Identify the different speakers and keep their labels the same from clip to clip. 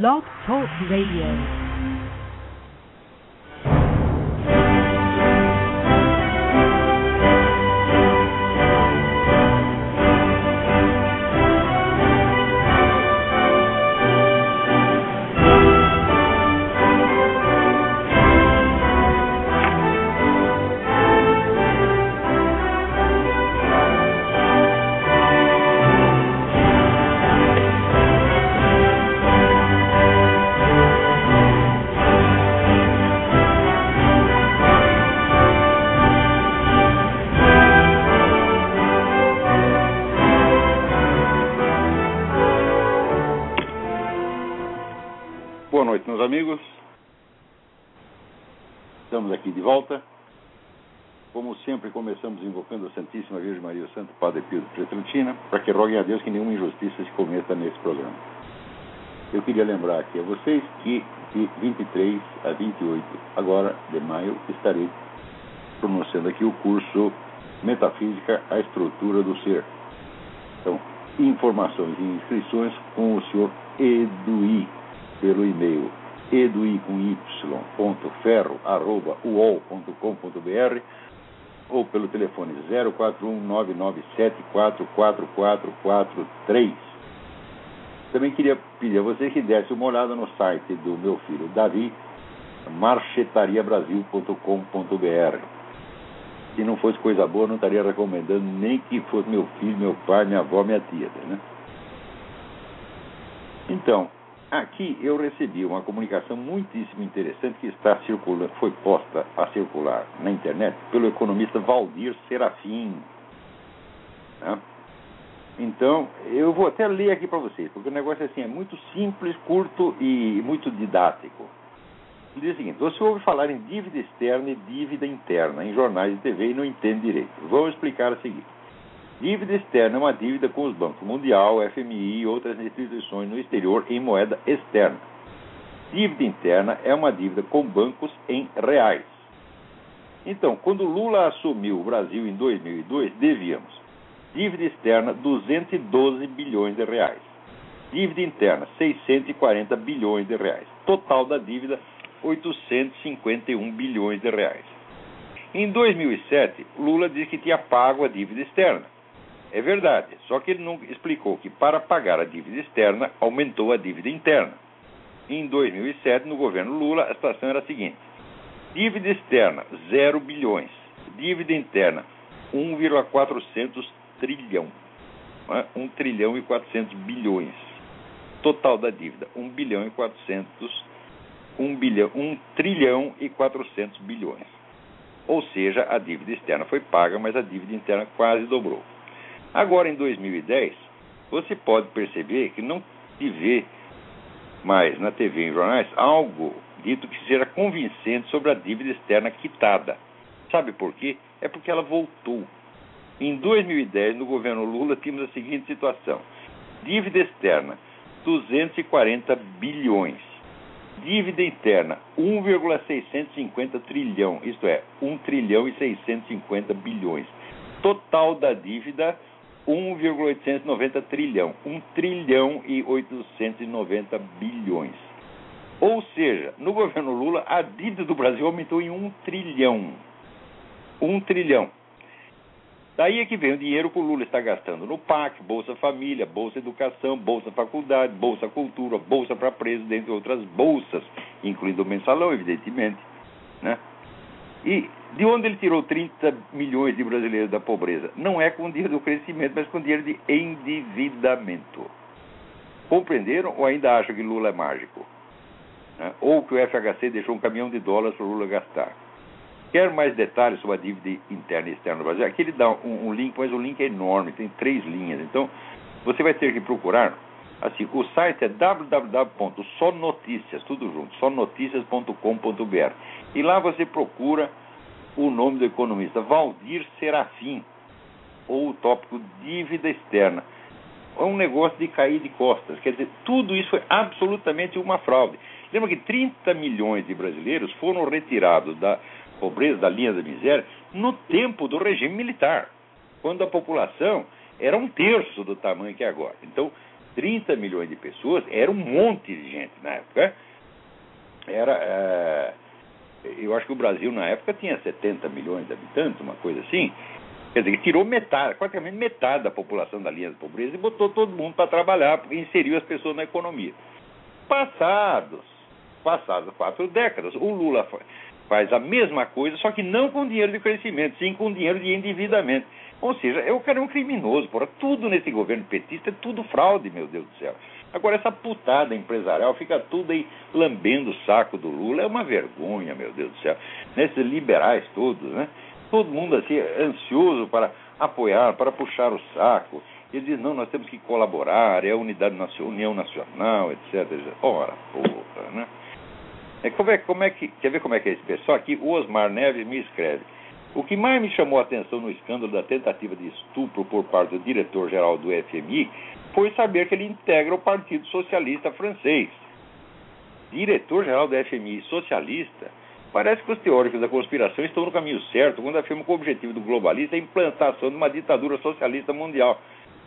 Speaker 1: Blog Talk Radio.
Speaker 2: Roguem a Deus que nenhuma injustiça se cometa nesse programa. Eu queria lembrar aqui a vocês que de 23 a 28 agora de maio estarei pronunciando aqui o curso Metafísica, a Estrutura do Ser. Então, informações e inscrições com o senhor Eduí, pelo e-mail y, ponto com, ponto br, ou pelo telefone 041-997444443. Também queria pedir a você que desse uma olhada no site do meu filho Davi, marchetariabrasil.com.br. Se não fosse coisa boa, não estaria recomendando nem que fosse meu filho, meu pai, minha avó, minha tia. Né? Então, aqui eu recebi uma comunicação muitíssimo interessante que está circulando, foi posta a circular na internet pelo economista Valdir Serafim. Né? Então, eu vou até ler aqui para vocês, porque o negócio assim é muito simples, curto e muito didático. Ele diz o seguinte: você ouve falar em dívida externa e dívida interna em jornais de TV e não entende direito. Vamos explicar o seguinte. Dívida externa é uma dívida com os bancos Mundial, FMI e outras instituições no exterior em moeda externa. Dívida interna é uma dívida com bancos em reais. Então, quando Lula assumiu o Brasil em 2002, devíamos dívida externa 212 bilhões de reais. Dívida interna 640 bilhões de reais. Total da dívida 851 bilhões de reais. Em 2007, Lula disse que tinha pago a dívida externa. É verdade, só que ele não explicou que para pagar a dívida externa aumentou a dívida interna. Em 2007, no governo Lula, a situação era a seguinte: dívida externa 0 bilhões, dívida interna 1,400 trilhão, 1 trilhão e 400 bilhões. Total da dívida 1 bilhão e 400 1 bilhão, 1 trilhão e 400 bilhões. Ou seja, a dívida externa foi paga, mas a dívida interna quase dobrou. Agora, em 2010, você pode perceber que não se vê mais na TV e em jornais algo dito que seja convincente sobre a dívida externa quitada. Sabe por quê? É porque ela voltou. Em 2010, no governo Lula, tínhamos a seguinte situação: dívida externa, 240 bilhões. Dívida interna, 1,650 trilhão, isto é, 1 trilhão e 650 bilhões. Total da dívida, 1,890 trilhão, 1 trilhão e 890 bilhões. Ou seja, no governo Lula, a dívida do Brasil aumentou em 1 trilhão. 1 trilhão. Daí é que vem o dinheiro que o Lula está gastando no PAC, Bolsa Família, Bolsa Educação, Bolsa Faculdade, Bolsa Cultura, Bolsa para Presos, dentre outras bolsas, incluindo o mensalão, evidentemente. Né? E de onde ele tirou 30 milhões de brasileiros da pobreza? Não é com dinheiro do crescimento, mas com dinheiro de endividamento. Compreenderam ou ainda acham que Lula é mágico? Né? Ou que o FHC deixou um caminhão de dólares para o Lula gastar? Quer mais detalhes sobre a dívida interna e externa do Brasil? Aqui ele dá um, um link, mas o link é enorme, tem três linhas. Então, você vai ter que procurar. Assim, o site é www.sonoticias, tudo junto, sonoticias.com.br. E lá você procura o nome do economista Valdir Serafim, ou o tópico dívida externa. É um negócio de cair de costas. Quer dizer, tudo isso foi absolutamente uma fraude. Lembra que 30 milhões de brasileiros foram retirados da pobreza, da linha da miséria, no tempo do regime militar, quando a população era um terço do tamanho que é agora. Então, 30 milhões de pessoas era um monte de gente na época. Era. É, eu acho que o Brasil na época tinha 70 milhões de habitantes, uma coisa assim. Quer dizer, tirou metade, praticamente metade da população da linha de pobreza e botou todo mundo para trabalhar, porque inseriu as pessoas na economia. Passados, passadas quatro décadas, o Lula faz a mesma coisa, só que não com dinheiro de crescimento, sim com dinheiro de endividamento. Ou seja, eu quero um criminoso, porra. Tudo nesse governo petista é tudo fraude, meu Deus do céu. Agora, essa putada empresarial fica tudo aí lambendo o saco do Lula. É uma vergonha, meu Deus do céu. Nesses liberais todos, né? Todo mundo assim, ansioso para apoiar, para puxar o saco. Ele diz, não, nós temos que colaborar, é a unidade nacional, União Nacional, etc. Ora, porra, né? É, como, é, como é que, quer ver como é que é esse pessoal? Aqui, o Osmar Neves me escreve. O que mais me chamou a atenção no escândalo da tentativa de estupro por parte do diretor-geral do FMI foi saber que ele integra o Partido Socialista Francês. Diretor-geral do FMI socialista? Parece que os teóricos da conspiração estão no caminho certo quando afirmam que o objetivo do globalista é a implantação de uma ditadura socialista mundial.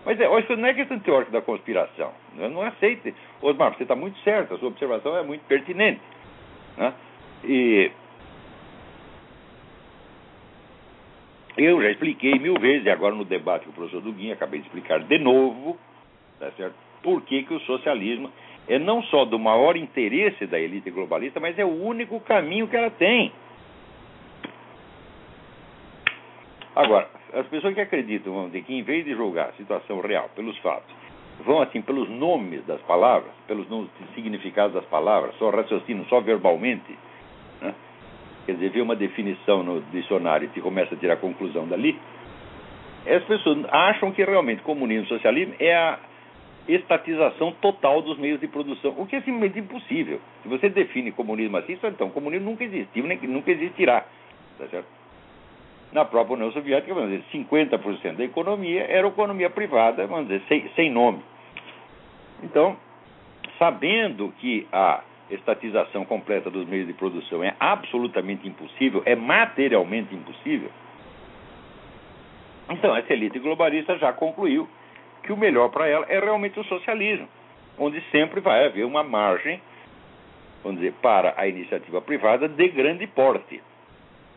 Speaker 2: Mas é, isso não é questão teórica da conspiração. Eu não aceito. Osmar, você está muito certo, a sua observação é muito pertinente. Né? E eu já expliquei mil vezes, e agora no debate com o professor Duguinha, acabei de explicar de novo, tá certo? por que, que o socialismo é não só do maior interesse da elite globalista, mas é o único caminho que ela tem. Agora, as pessoas que acreditam, vamos dizer, que em vez de julgar a situação real pelos fatos, vão assim pelos nomes das palavras, pelos significados das palavras, só raciocinam só verbalmente, né? quer dizer, vê uma definição no dicionário e começa a tirar a conclusão dali, as pessoas acham que realmente comunismo e socialismo é a estatização total dos meios de produção, o que é simplesmente impossível. Se você define comunismo assim, então comunismo nunca existiu, nem nunca existirá. Tá certo? Na própria União Soviética, vamos dizer, 50% da economia era economia privada, vamos dizer, sem, sem nome. Então, sabendo que a estatização completa dos meios de produção é absolutamente impossível, é materialmente impossível, então essa elite globalista já concluiu que o melhor para ela é realmente o socialismo, onde sempre vai haver uma margem, vamos dizer, para a iniciativa privada de grande porte.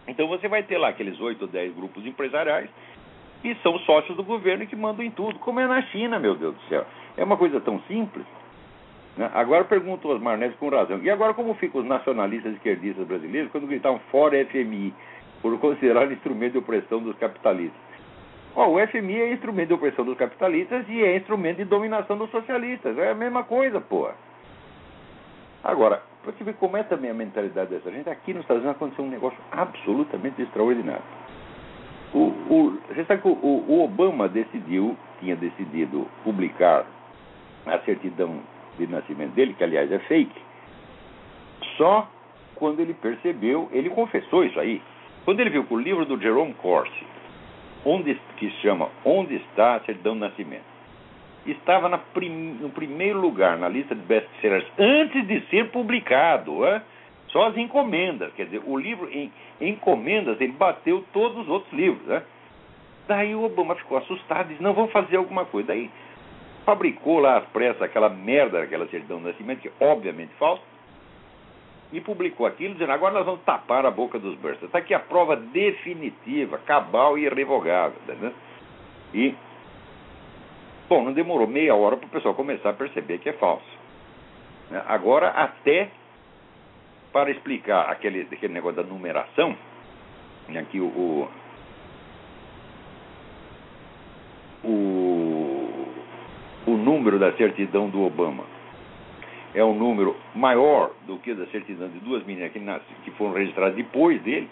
Speaker 2: Então você vai ter lá aqueles oito ou dez grupos empresariais que são sócios do governo e que mandam em tudo, como é na China, meu Deus do céu. É uma coisa tão simples. Né? Agora pergunto Osmar Neves com razão. E agora como ficam os nacionalistas esquerdistas brasileiros quando gritavam fora FMI, por considerar instrumento de opressão dos capitalistas? Oh, o FMI é instrumento de opressão dos capitalistas e é instrumento de dominação dos socialistas. É a mesma coisa, pô. Agora, para você ver como é também a mentalidade dessa. Gente, aqui nos Estados Unidos aconteceu um negócio absolutamente extraordinário. O, o, você sabe que o, o Obama decidiu, tinha decidido publicar a certidão de nascimento dele, que aliás é fake, só quando ele percebeu, ele confessou isso aí, quando ele viu que o livro do Jerome Corsi onde, que se chama Onde está a certidão de nascimento, estava prim, no primeiro lugar na lista de best-sellers antes de ser publicado. É? Só as encomendas, quer dizer, o livro em encomendas ele bateu todos os outros livros. Daí o Obama ficou assustado e disse: Não, vamos fazer alguma coisa. Daí fabricou lá às pressas aquela merda, aquela certidão de nascimento, que obviamente falsa e publicou aquilo, dizendo: agora nós vamos tapar a boca dos Bursters. Está aqui a prova definitiva, cabal e irrevogável. Né? E, bom, não demorou meia hora para o pessoal começar a perceber que é falso. Né? Agora, até para explicar aquele, aquele negócio da numeração, aqui o, o, o número da certidão do Obama é um número maior do que da certidão de duas meninas que, nasce, que foram registradas depois dele,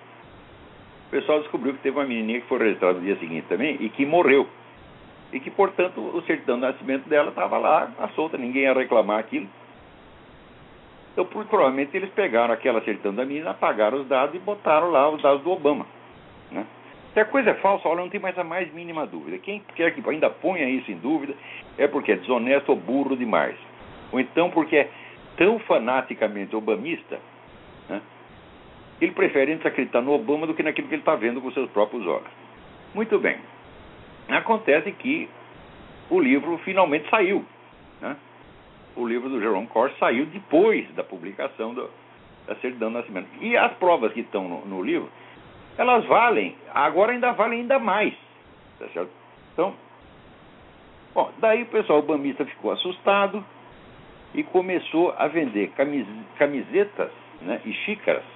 Speaker 2: o pessoal descobriu que teve uma menininha que foi registrada no dia seguinte também e que morreu. E que, portanto, o certidão de nascimento dela estava lá, à solta, ninguém ia reclamar aquilo. Então, provavelmente, eles pegaram aquela certidão da menina, apagaram os dados e botaram lá os dados do Obama. Né? Se a coisa é falsa, olha, não tem mais a mais mínima dúvida. Quem quer que ainda ponha isso em dúvida é porque é desonesto ou burro demais ou então porque é tão fanaticamente obamista, né, ele prefere desacreditar no Obama do que naquilo que ele está vendo com seus próprios olhos. Muito bem. Acontece que o livro finalmente saiu. Né? O livro do Jerome Corse saiu depois da publicação do, da certidão de nascimento. E as provas que estão no, no livro, elas valem, agora ainda valem ainda mais. Tá certo? Então, bom, daí o pessoal bambista ficou assustado e começou a vender camisetas né, e xícaras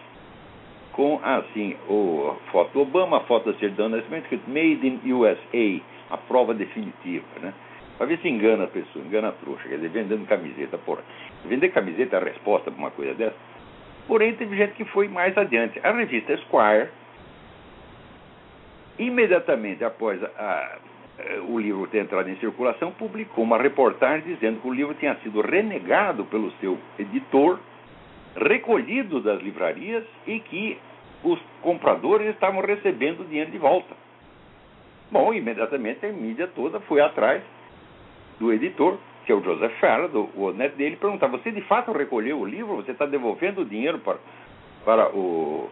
Speaker 2: com assim o a foto Obama, a foto da certidão de nascimento, escrito Made in USA, a prova definitiva, né? Para ver se engana a pessoa, engana a trouxa, quer dizer, vendendo camiseta, porra. Vender camiseta é a resposta para uma coisa dessa. Porém, teve gente que foi mais adiante. A revista Esquire, imediatamente após a, a, o livro ter entrado em circulação, publicou uma reportagem dizendo que o livro tinha sido renegado pelo seu editor, recolhido das livrarias e que os compradores estavam recebendo dinheiro de volta. Bom, imediatamente a mídia toda foi atrás do editor, que é o Joseph Farah, do, o neto dele, perguntar: Você de fato recolheu o livro? Você está devolvendo o dinheiro para, para o,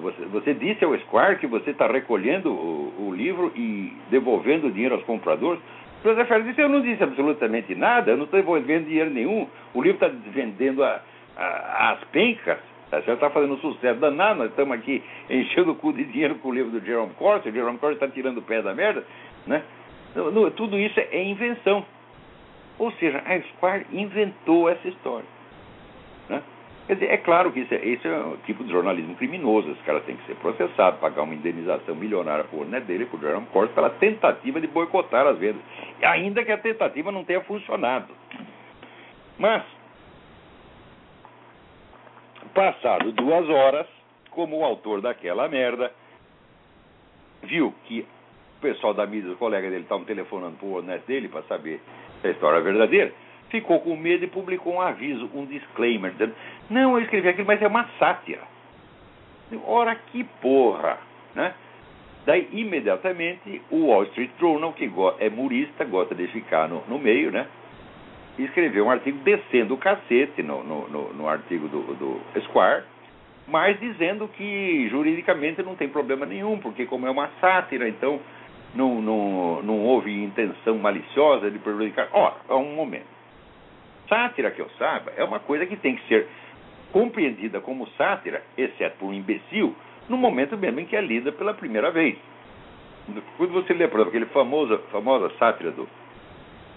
Speaker 2: você, você, disse ao Squire que você está recolhendo o, o, livro e devolvendo o dinheiro aos compradores. José Ferreira disse: Eu não disse absolutamente nada, eu não estou devolvendo dinheiro nenhum. O livro está vendendo a, as pencas. Tá? Já está fazendo sucesso danado. Nós estamos aqui enchendo o cu de dinheiro com o livro do Jerome Corsi. O Jerome Corsi está tirando o pé da merda. Né? Tudo isso é invenção. Ou seja, a Squire inventou essa história. Né? Quer dizer, é claro que isso é, esse é um tipo de jornalismo criminoso. Esse cara tem que ser processado, pagar uma indenização milionária por né, dele, por Jerome Corsi, pela tentativa de boicotar as vendas. Ainda que a tentativa não tenha funcionado. Mas, passado duas horas, como o autor daquela merda viu que o pessoal da mídia, os colegas dele, estavam telefonando para o Hornet dele para saber se a história é verdadeira, ficou com medo e publicou um aviso, um disclaimer, dizendo: Não, eu escrevi aquilo, mas é uma sátira. Ora, que porra! Né? Daí, imediatamente, o Wall Street Journal, que é murista, gosta de ficar no, no meio, né? Escreveu um artigo descendo o cacete no, no, no, no artigo do, do Esquire, mas dizendo que juridicamente não tem problema nenhum, porque como é uma sátira, então não, não, não houve intenção maliciosa de prejudicar. Ora, há um momento. Sátira, que eu saiba, é uma coisa que tem que ser compreendida como sátira, exceto por um imbecil, no momento mesmo em que é lida pela primeira vez. Quando você lê, por exemplo, aquele famoso, famosa sátira do,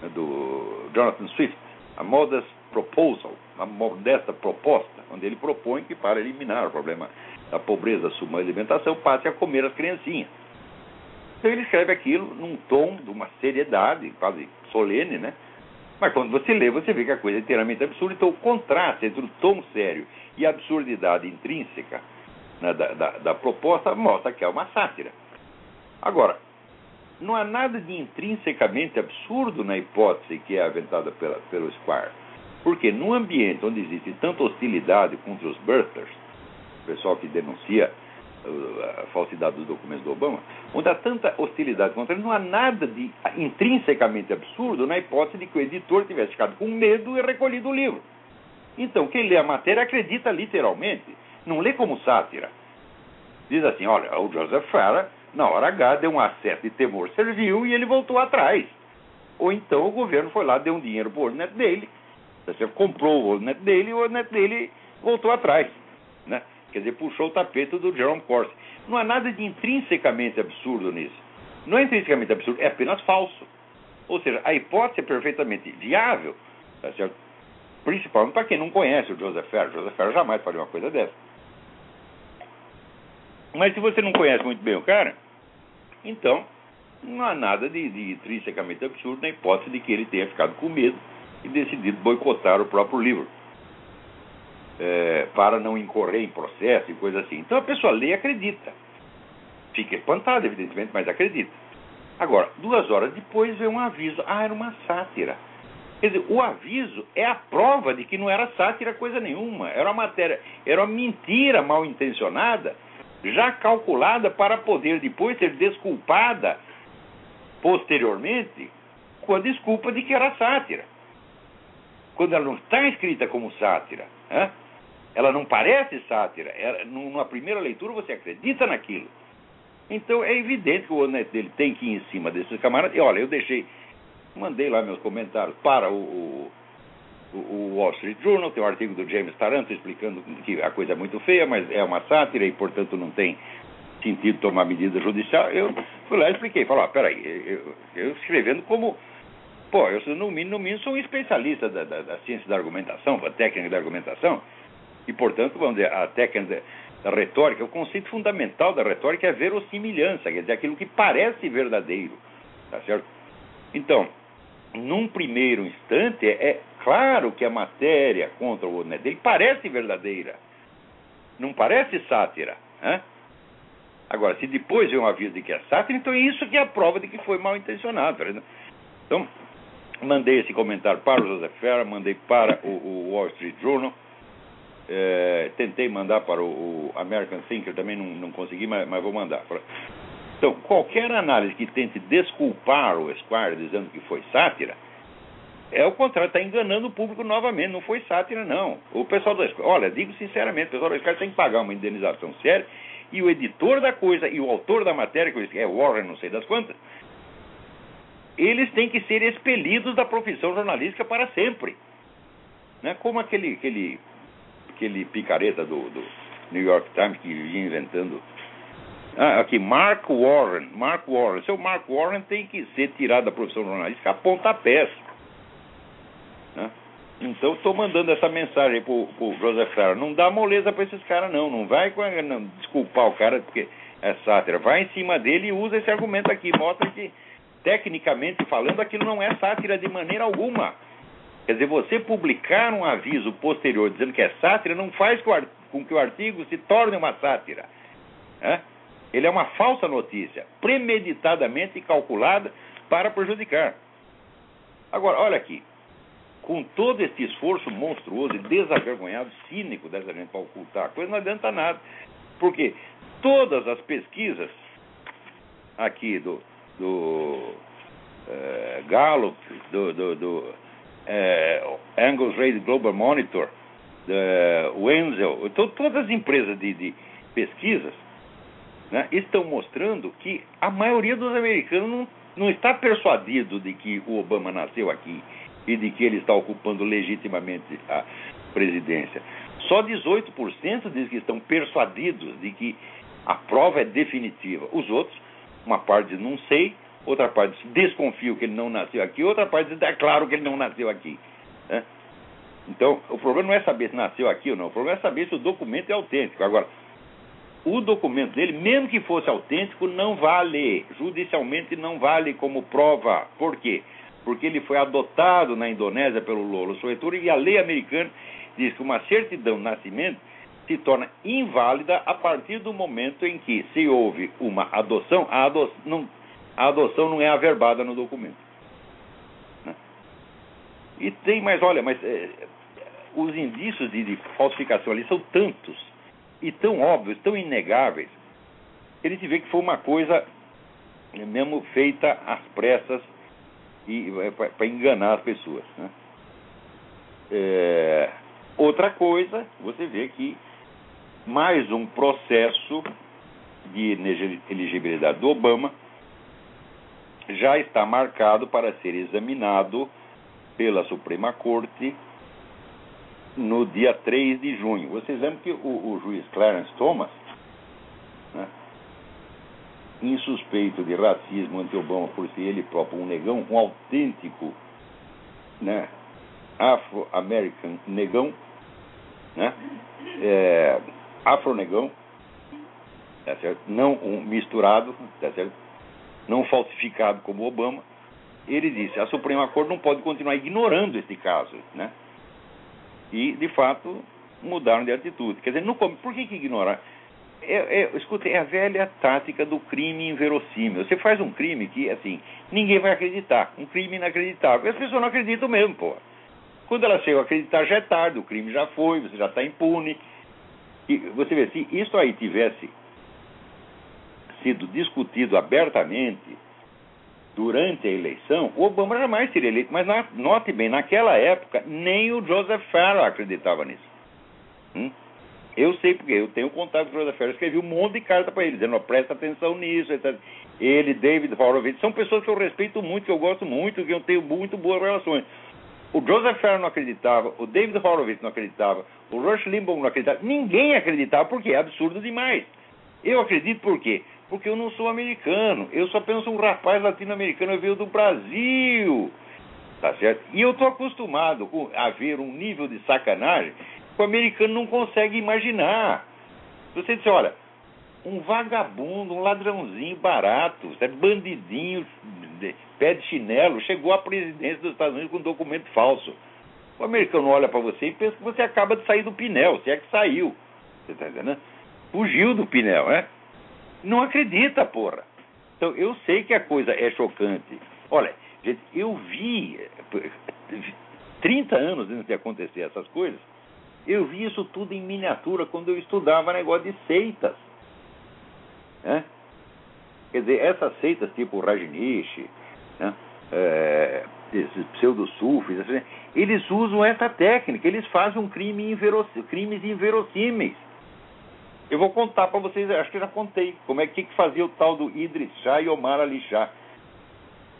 Speaker 2: do Jonathan Swift, a Modest Proposal, a modesta proposta, onde ele propõe que para eliminar o problema da pobreza, sua alimentação, passe a comer as criancinhas. Então ele escreve aquilo num tom de uma seriedade quase solene, né? Mas quando você lê, você vê que a coisa é inteiramente absurda. Então, o contraste entre o tom sério e a absurdidade intrínseca né, da, da, da, proposta mostra que é uma sátira. Agora, não há nada de intrinsecamente absurdo na hipótese que é aventada pela, pelo Squire. Porque num ambiente onde existe tanta hostilidade contra os birthers, o pessoal que denuncia a falsidade dos documentos do Obama, onde há tanta hostilidade contra ele, não há nada de intrinsecamente absurdo na hipótese de que o editor tivesse ficado com medo e recolhido o livro. Então, quem lê a matéria acredita literalmente, não lê como sátira. Diz assim: olha, o Joseph Farah, na hora H, deu um acesso de temor serviu e ele voltou atrás. Ou então o governo foi lá, deu um dinheiro para o net dele, você comprou o net dele e o net dele voltou atrás. Né? Quer dizer, puxou o tapete do Jerome Corsi. Não há nada de intrinsecamente absurdo nisso. Não é intrinsecamente absurdo, é apenas falso. Ou seja, a hipótese é perfeitamente viável, tá certo? principalmente para quem não conhece o Joseph Ferro. Joseph Ferro jamais faria uma coisa dessa. Mas se você não conhece muito bem o cara, então não há nada de, de absurdo na hipótese de que ele tenha ficado com medo e decidido boicotar o próprio livro é, para não incorrer em processo e coisa assim. Então a pessoa lê e acredita. Fica espantada, evidentemente, mas acredita. Agora, duas horas depois vem um aviso. Ah, era uma sátira. Quer dizer, o aviso é a prova de que não era sátira coisa nenhuma. Era uma matéria, era uma mentira mal intencionada, já calculada para poder depois ser desculpada posteriormente com a desculpa de que era sátira. Quando ela não está escrita como sátira. Hein? Ela não parece sátira. Ela, numa primeira leitura você acredita naquilo. Então é evidente que o honesto dele tem que ir em cima desses camaradas. E olha, eu deixei mandei lá meus comentários para o, o, o Wall Street Journal, tem um artigo do James Taranto explicando que a coisa é muito feia, mas é uma sátira e, portanto, não tem sentido tomar medida judicial. Eu fui lá e expliquei, falei, ah, peraí, eu, eu escrevendo como Pô, eu no mínimo, no mínimo sou um especialista da, da, da, ciência da argumentação, da técnica da argumentação, e, portanto, vamos dizer, a técnica da retórica, o conceito fundamental da retórica é a verossimilhança, quer dizer, aquilo que parece verdadeiro, tá certo? Então, num primeiro instante, é claro que a matéria contra o Odné dele parece verdadeira, não parece sátira, né? Agora, se depois vem um aviso de que é sátira, então é isso que é a prova de que foi mal intencionado. Tá então, mandei esse comentário para o José Ferra, mandei para o, Wall Street Journal, é, tentei mandar para o, o, American Thinker, também não, não consegui, mas, mas, vou mandar. Então, qualquer análise que tente desculpar o Esquire dizendo que foi sátira, é o contrário, está enganando o público novamente, não foi sátira, não. O pessoal do Esquire, olha, digo sinceramente, o pessoal do Esquire tem que pagar uma indenização séria, e o editor da coisa e o autor da matéria, que é Warren, não sei das quantas, eles têm que ser expelidos da profissão jornalística para sempre. Né? Como aquele, aquele, aquele picareta do, do New York Times que vinha inventando. Ah, aqui, Mark Warren. Mark Warren. Seu Mark Warren tem que ser tirado da profissão jornalística a pontapés. Né? Então, estou mandando essa mensagem para o Joseph Ferrer. Não dá moleza para esses caras, não. Não vai não, desculpar o cara porque é sátira. Vai em cima dele e usa esse argumento aqui. Mostra que tecnicamente falando, aquilo não é sátira de maneira alguma. Quer dizer, você publicar um aviso posterior dizendo que é sátira não faz com que o artigo se torne uma sátira. Né? Ele é uma falsa notícia, premeditadamente calculada para prejudicar. Agora, olha aqui. Com todo esse esforço monstruoso e desavergonhado, cínico dessa gente para ocultar a coisa, não adianta nada. Porque todas as pesquisas aqui do, do é, Gallup, do, do, do é, Angus Reid Global Monitor, do Wenzel, to, todas as empresas de, de pesquisas né, estão mostrando que a maioria dos americanos não, não está persuadido de que o Obama nasceu aqui e de que ele está ocupando legitimamente a presidência. Só 18% diz que estão persuadidos de que a prova é definitiva. Os outros uma parte não sei, outra parte desconfio que ele não nasceu aqui, outra parte diz é claro que ele não nasceu aqui. Né? Então, o problema não é saber se nasceu aqui ou não, o problema é saber se o documento é autêntico. Agora, o documento dele, mesmo que fosse autêntico, não vale, judicialmente não vale como prova. Por quê? Porque ele foi adotado na Indonésia pelo Lolo Soetura e a lei americana diz que uma certidão de nascimento se torna inválida a partir do momento em que se houve uma adoção, a adoção não, a adoção não é averbada no documento. Né? E tem, mas olha, mas é, os indícios de, de, falsificação ali são tantos e tão óbvios, tão inegáveis, que ele se vê que foi uma coisa mesmo feita às pressas e é, para enganar as pessoas. Né? É, outra coisa, você vê que mais um processo de elegibilidade do Obama já está marcado para ser examinado pela Suprema Corte no dia 3 de junho. Vocês lembram que o, o juiz Clarence Thomas, né, insuspeito de racismo anti-Obama por ser ele próprio um negão, um autêntico né, afro-american negão, né, é, afronegão, tá certo? não um misturado, tá certo? não falsificado como Obama, ele disse: a Suprema Corte não pode continuar ignorando este caso. Né? E, de fato, mudaram de atitude. Quer dizer, não, por que, que ignorar? É, é, escuta, é a velha tática do crime inverossímil. Você faz um crime que, assim, ninguém vai acreditar. Um crime inacreditável. As pessoas não acreditam mesmo, pô. Quando elas chegam a acreditar, já é tarde, o crime já foi, você já está impune. E você vê, se isso aí tivesse sido discutido abertamente durante a eleição, o Obama jamais seria eleito. Mas na, note bem, naquela época, nem o Joseph Farrell acreditava nisso. Hum? Eu sei porque eu tenho contato com o Joseph Farrell, escrevi um monte de carta para ele, dizendo, presta atenção nisso, etc. Ele, David Horowitz, são pessoas que eu respeito muito, que eu gosto muito, que eu tenho muito boas relações. O Joseph Farrell não acreditava, o David Horowitz não acreditava, o Rush Limbaugh não acreditava, ninguém acreditava porque é absurdo demais. Eu acredito por quê? Porque eu não sou americano, eu só penso um rapaz latino-americano, eu veio do Brasil, tá certo? E eu estou acostumado a ver um nível de sacanagem que o americano não consegue imaginar. Você disse, olha, um vagabundo, um ladrãozinho barato, bandidinho, pé de chinelo, chegou à presidência dos Estados Unidos com um documento falso. O americano olha para você e pensa que você acaba de sair do pinel, se é que saiu. Você está entendendo? Fugiu do pinel, né? Não acredita, porra. Então, eu sei que a coisa é chocante. Olha, gente, eu vi 30 anos antes de acontecer essas coisas, eu vi isso tudo em miniatura quando eu estudava negócio de seitas. Né? Quer dizer, essas seitas tipo Rajneesh, né? é, esses pseudo-sufis, eles usam essa técnica, eles fazem um crime inveross... crimes inverossímeis. Eu vou contar para vocês, acho que já contei, como é que, que fazia o tal do Idris Shah e Omar Ali Shah.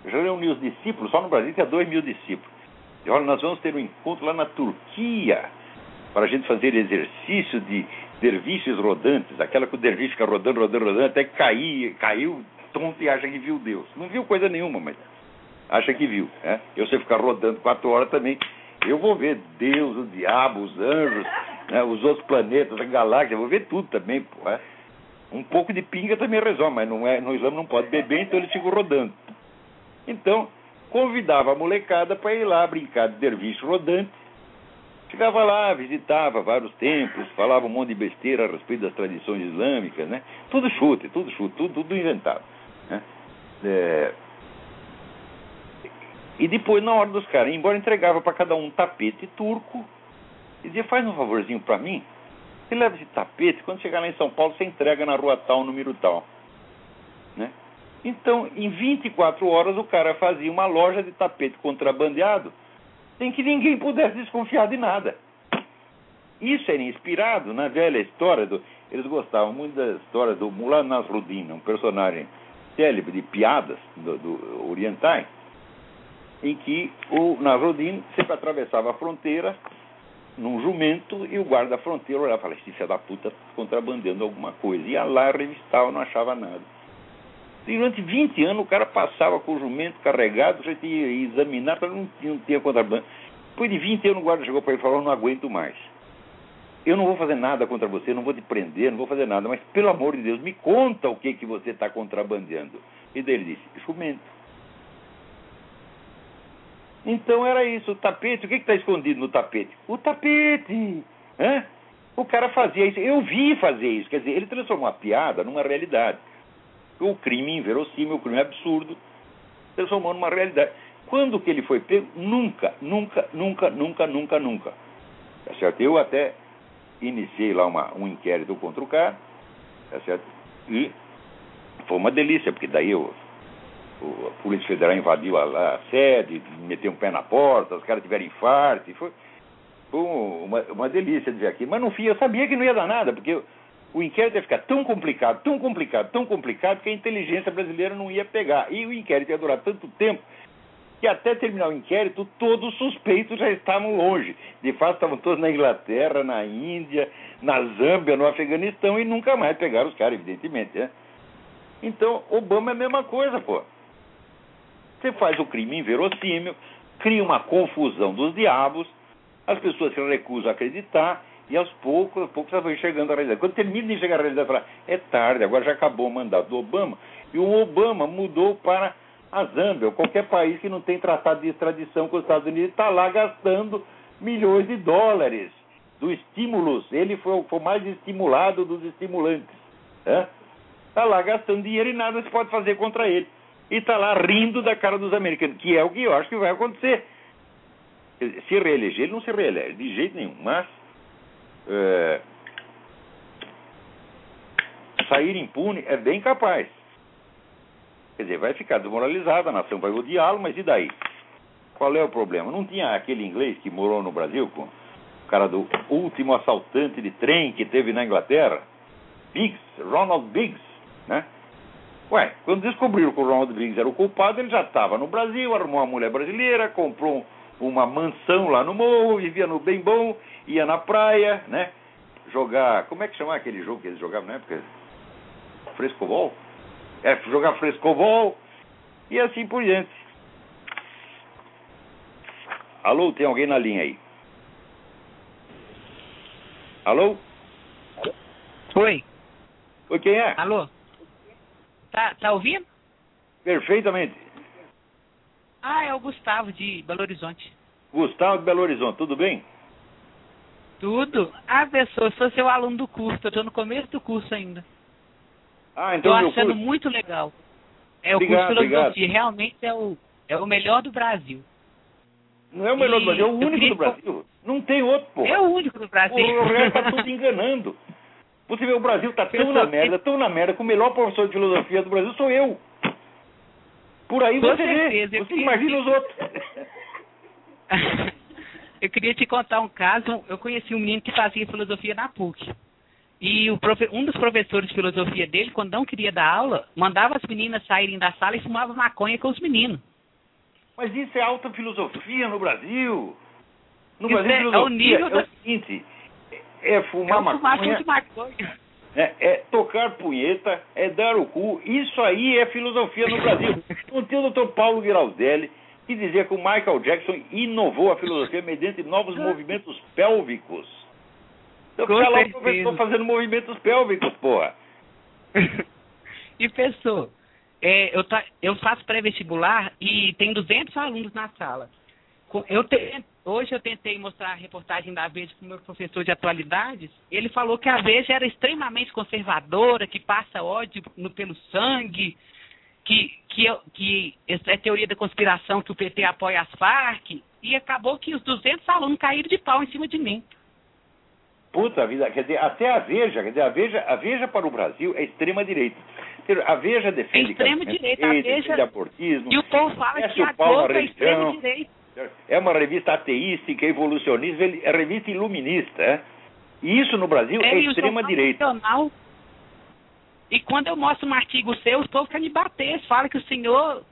Speaker 2: Já reuni os discípulos, só no Brasil tinha dois mil discípulos. E olha, nós vamos ter um encontro lá na Turquia, para a gente fazer exercício de derviches rodantes, aquela que o derviche fica rodando, rodando, rodando, até que cai, caiu tonto e acha que viu Deus. Não viu coisa nenhuma, mas acha que viu. Né? Eu sei ficar rodando quatro horas também. Eu vou ver Deus, o diabo, os anjos, né? os outros planetas, a galáxia, vou ver tudo também. Pô, é? Um pouco de pinga também resolve, mas não é, no Islã não pode beber, então eles ficam rodando. Então, convidava a molecada para ir lá brincar de derviche rodante Chegava lá, visitava vários templos, falava um monte de besteira a respeito das tradições islâmicas, né? Tudo chute, tudo chute, tudo, tudo inventado. Né? É... E depois, na hora dos caras, embora entregava para cada um tapete turco, e dizia, faz um favorzinho para mim, você leva esse tapete, quando chegar lá em São Paulo, você entrega na rua tal, número tal. Né? Então, em 24 horas, o cara fazia uma loja de tapete contrabandeado sem que ninguém pudesse desconfiar de nada. Isso era inspirado na velha história do. Eles gostavam muito da história do Mullah Nasruddin, um personagem célebre de piadas do, do orientais, em que o Nasruddin sempre atravessava a fronteira num jumento e o guarda da fronteira olhava e falava: Esse filho da puta contrabandeando alguma coisa. Ia lá, revistava, não achava nada. Durante 20 anos o cara passava com o jumento carregado, já tinha examinar, não, não tinha contrabando. Depois de 20 anos o guarda chegou para ele e falou, não aguento mais. Eu não vou fazer nada contra você, não vou te prender, não vou fazer nada, mas pelo amor de Deus, me conta o que, que você está contrabandeando. E daí ele disse, jumento. Então era isso, o tapete, o que está escondido no tapete? O tapete! Hã? O cara fazia isso, eu vi fazer isso, quer dizer, ele transformou a piada numa realidade o crime inverossímil, o crime absurdo, transformou numa realidade. Quando que ele foi pego? Nunca, nunca, nunca, nunca, nunca, nunca. Tá certo? Eu até iniciei lá uma, um inquérito contra o cara, tá certo? E foi uma delícia, porque daí o a Polícia Federal invadiu a, a, sede, meteu um pé na porta, os caras tiveram infarto, foi, foi uma, uma delícia de ver aqui. Mas no fim eu sabia que não ia dar nada, porque o inquérito ia ficar tão complicado, tão complicado, tão complicado, que a inteligência brasileira não ia pegar. E o inquérito ia durar tanto tempo que até terminar o inquérito, todos os suspeitos já estavam longe. De fato, estavam todos na Inglaterra, na Índia, na Zâmbia, no Afeganistão e nunca mais pegaram os caras, evidentemente. Né? Então, Obama é a mesma coisa, pô. Você faz o crime inverossímil, cria uma confusão dos diabos, as pessoas se recusam a acreditar e aos poucos, aos poucos, ela vai enxergando a realidade. Quando termina de enxergar a realidade, fala, é tarde, agora já acabou o mandato do Obama. E o Obama mudou para a Zâmbia, ou qualquer país que não tem tratado de extradição com os Estados Unidos, está lá gastando milhões de dólares do estímulos. Ele foi, o mais estimulado dos estimulantes. Está lá gastando dinheiro e nada se pode fazer contra ele. E está lá rindo da cara dos americanos, que é o que eu acho que vai acontecer. Se reeleger, ele não se reelege de jeito nenhum, mas é, sair impune é bem capaz. Quer dizer, vai ficar desmoralizada, a nação vai odiá-lo, mas e daí? Qual é o problema? Não tinha aquele inglês que morou no Brasil com o cara do último assaltante de trem que teve na Inglaterra, Biggs, Ronald Biggs, né? Ué, quando descobriram que o Ronald Biggs era o culpado, ele já estava no Brasil, arrumou uma mulher brasileira, comprou uma mansão lá no morro, vivia no bem bom, ia na praia, né? Jogar, como é que chamava aquele jogo que eles jogavam na época? Frescobol? É, jogar frescobol e assim por diante. Alô, tem alguém na linha aí? Alô?
Speaker 1: Oi.
Speaker 2: Oi, quem é?
Speaker 1: Alô? Tá, tá ouvindo?
Speaker 2: Perfeitamente.
Speaker 1: Ah, é o Gustavo de Belo Horizonte.
Speaker 2: Gustavo de Belo Horizonte, tudo bem?
Speaker 1: Tudo? Ah, pessoa, sou seu aluno do curso, eu tô no começo do curso ainda.
Speaker 2: Ah, então
Speaker 1: tô
Speaker 2: meu
Speaker 1: achando
Speaker 2: curso...
Speaker 1: muito legal. É o
Speaker 2: Obrigado,
Speaker 1: curso de filosofia,
Speaker 2: obrigado.
Speaker 1: realmente é o, é o melhor do Brasil.
Speaker 2: Não é o melhor do
Speaker 1: E
Speaker 2: Brasil, é o único
Speaker 1: queria-
Speaker 2: do Brasil. Não tem outro, pô.
Speaker 1: É o único do Brasil.
Speaker 2: O resto tá tudo enganando. Você vê, o Brasil tá tão na merda, tão na merda, que o melhor professor de filosofia do Brasil sou eu. Por aí
Speaker 1: Com
Speaker 2: você vê.
Speaker 1: certeza, eu
Speaker 2: Você
Speaker 1: queria-
Speaker 2: imagina os outros.
Speaker 1: eu queria te contar um caso. Eu conheci um menino que fazia filosofia na PUC. E o profe- um dos professores de filosofia dele, quando não queria dar aula, mandava as meninas saírem da sala e fumava maconha com os meninos.
Speaker 2: Mas isso é alta filosofia no Brasil. No
Speaker 1: Isso
Speaker 2: Brasil,
Speaker 1: é- é o
Speaker 2: filosofia
Speaker 1: nível
Speaker 2: é
Speaker 1: da-
Speaker 2: o seguinte: é fumar
Speaker 1: é
Speaker 2: maconha. É, é tocar punheta, é dar o cu. Isso aí é filosofia no Brasil. Não tem o Dr. Paulo Giraldelli que dizia que o Michael Jackson inovou a filosofia mediante novos movimentos pélvicos. Então,
Speaker 1: Com
Speaker 2: lá o professor fazendo movimentos pélvicos, porra.
Speaker 1: e pessoa, é, eu, ta- eu faço pré-vestibular e tem 200 alunos na sala. Eu te- hoje eu tentei mostrar a reportagem da Veja para o meu professor de atualidades. Ele falou que a Veja era extremamente conservadora, que passa ódio no- pelo sangue, que, que, que essa é teoria da conspiração, que o PT apoia as Farc. E acabou que os 200 alunos caíram de pau em cima de mim.
Speaker 2: Puta vida, quer dizer, até a Veja, quer dizer, a Veja, a Veja para o Brasil é extrema direita. A Veja defende
Speaker 1: É extrema
Speaker 2: casamento
Speaker 1: direita, a Veja-
Speaker 2: defende abortismo,
Speaker 1: E o povo fala
Speaker 2: Desce
Speaker 1: que a Globo é
Speaker 2: religião. É uma revista ateística, evolucionista, é revista iluminista. é? E isso no Brasil é,
Speaker 1: É, e o
Speaker 2: extrema
Speaker 1: Jornal
Speaker 2: direita.
Speaker 1: Nacional. E quando eu mostro um artigo seu, os povos querem me bater. Falam que o senhor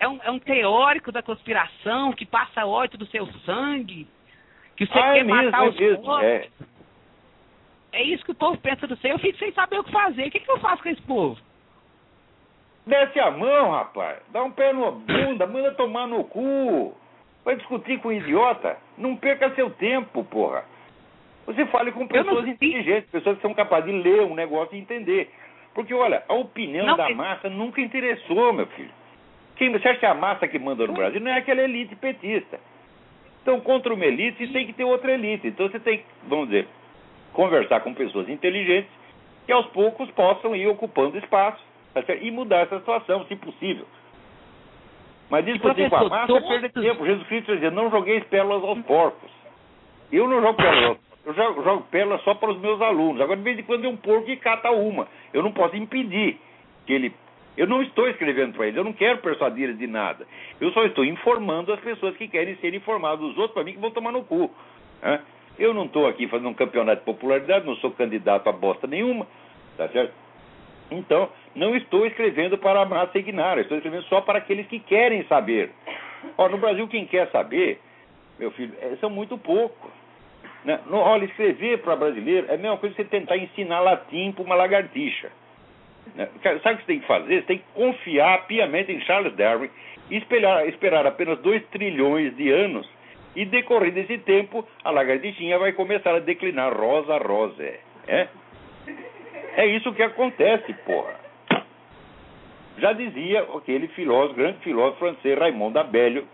Speaker 1: é um, é um teórico da conspiração, que passa ódio do seu sangue, que você
Speaker 2: Ah,
Speaker 1: quer
Speaker 2: é mesmo,
Speaker 1: matar
Speaker 2: é
Speaker 1: os
Speaker 2: mesmo. É.
Speaker 1: É isso que o povo pensa do senhor. Eu fico sem saber o que fazer. O que, que eu faço com esse povo?
Speaker 2: Desce a mão, rapaz. Dá um pé na bunda, manda tomar no cu. Vai discutir com um idiota? Não perca seu tempo, porra. Você fale com pessoas
Speaker 1: não-
Speaker 2: inteligentes, pessoas que são capazes de ler um negócio e entender. Porque, olha, a opinião
Speaker 1: Não,
Speaker 2: da
Speaker 1: mas-
Speaker 2: massa nunca interessou, meu filho. Quem, você acha que a massa que manda no Brasil não é aquela elite petista? Então, contra uma elite, tem que ter outra elite. Então, você tem que, vamos dizer, conversar com pessoas inteligentes que aos poucos possam ir ocupando espaço tá e mudar essa situação, se possível. Mas discutir com a massa é perder
Speaker 1: todos-
Speaker 2: tempo. Jesus Cristo dizia, não jogueis pérolas aos porcos. Eu não jogo pérolas aos porcos. Eu jogo, jogo pérolas só para os meus alunos. Agora, de vez em quando, é um porco que cata uma. Eu não posso impedir que ele... Eu não estou escrevendo para eles, eu não quero persuadir eles de nada. Eu só estou informando as pessoas que querem ser informadas. Os outros, para mim, que vão tomar no cu. né? Eu não estou aqui fazendo um campeonato de popularidade, não sou candidato a bosta nenhuma, tá certo? Então, não estou escrevendo para a massa ignária, estou escrevendo só para aqueles que querem saber. Ó, no Brasil, quem quer saber, meu filho, é, são muito poucos. Né? No- olha, escrever para brasileiro é a mesma coisa que você tentar ensinar latim para uma lagartixa. Né? Sabe o que você tem que fazer? Você tem que confiar piamente em Charles Darwin e esperar, esperar apenas 2 trilhões de anos e decorrido esse tempo, a lagartixinha vai começar a declinar rosa rosa. É? É isso que acontece, porra. Já dizia aquele filósofo, grande filósofo francês, Raymond Abelio,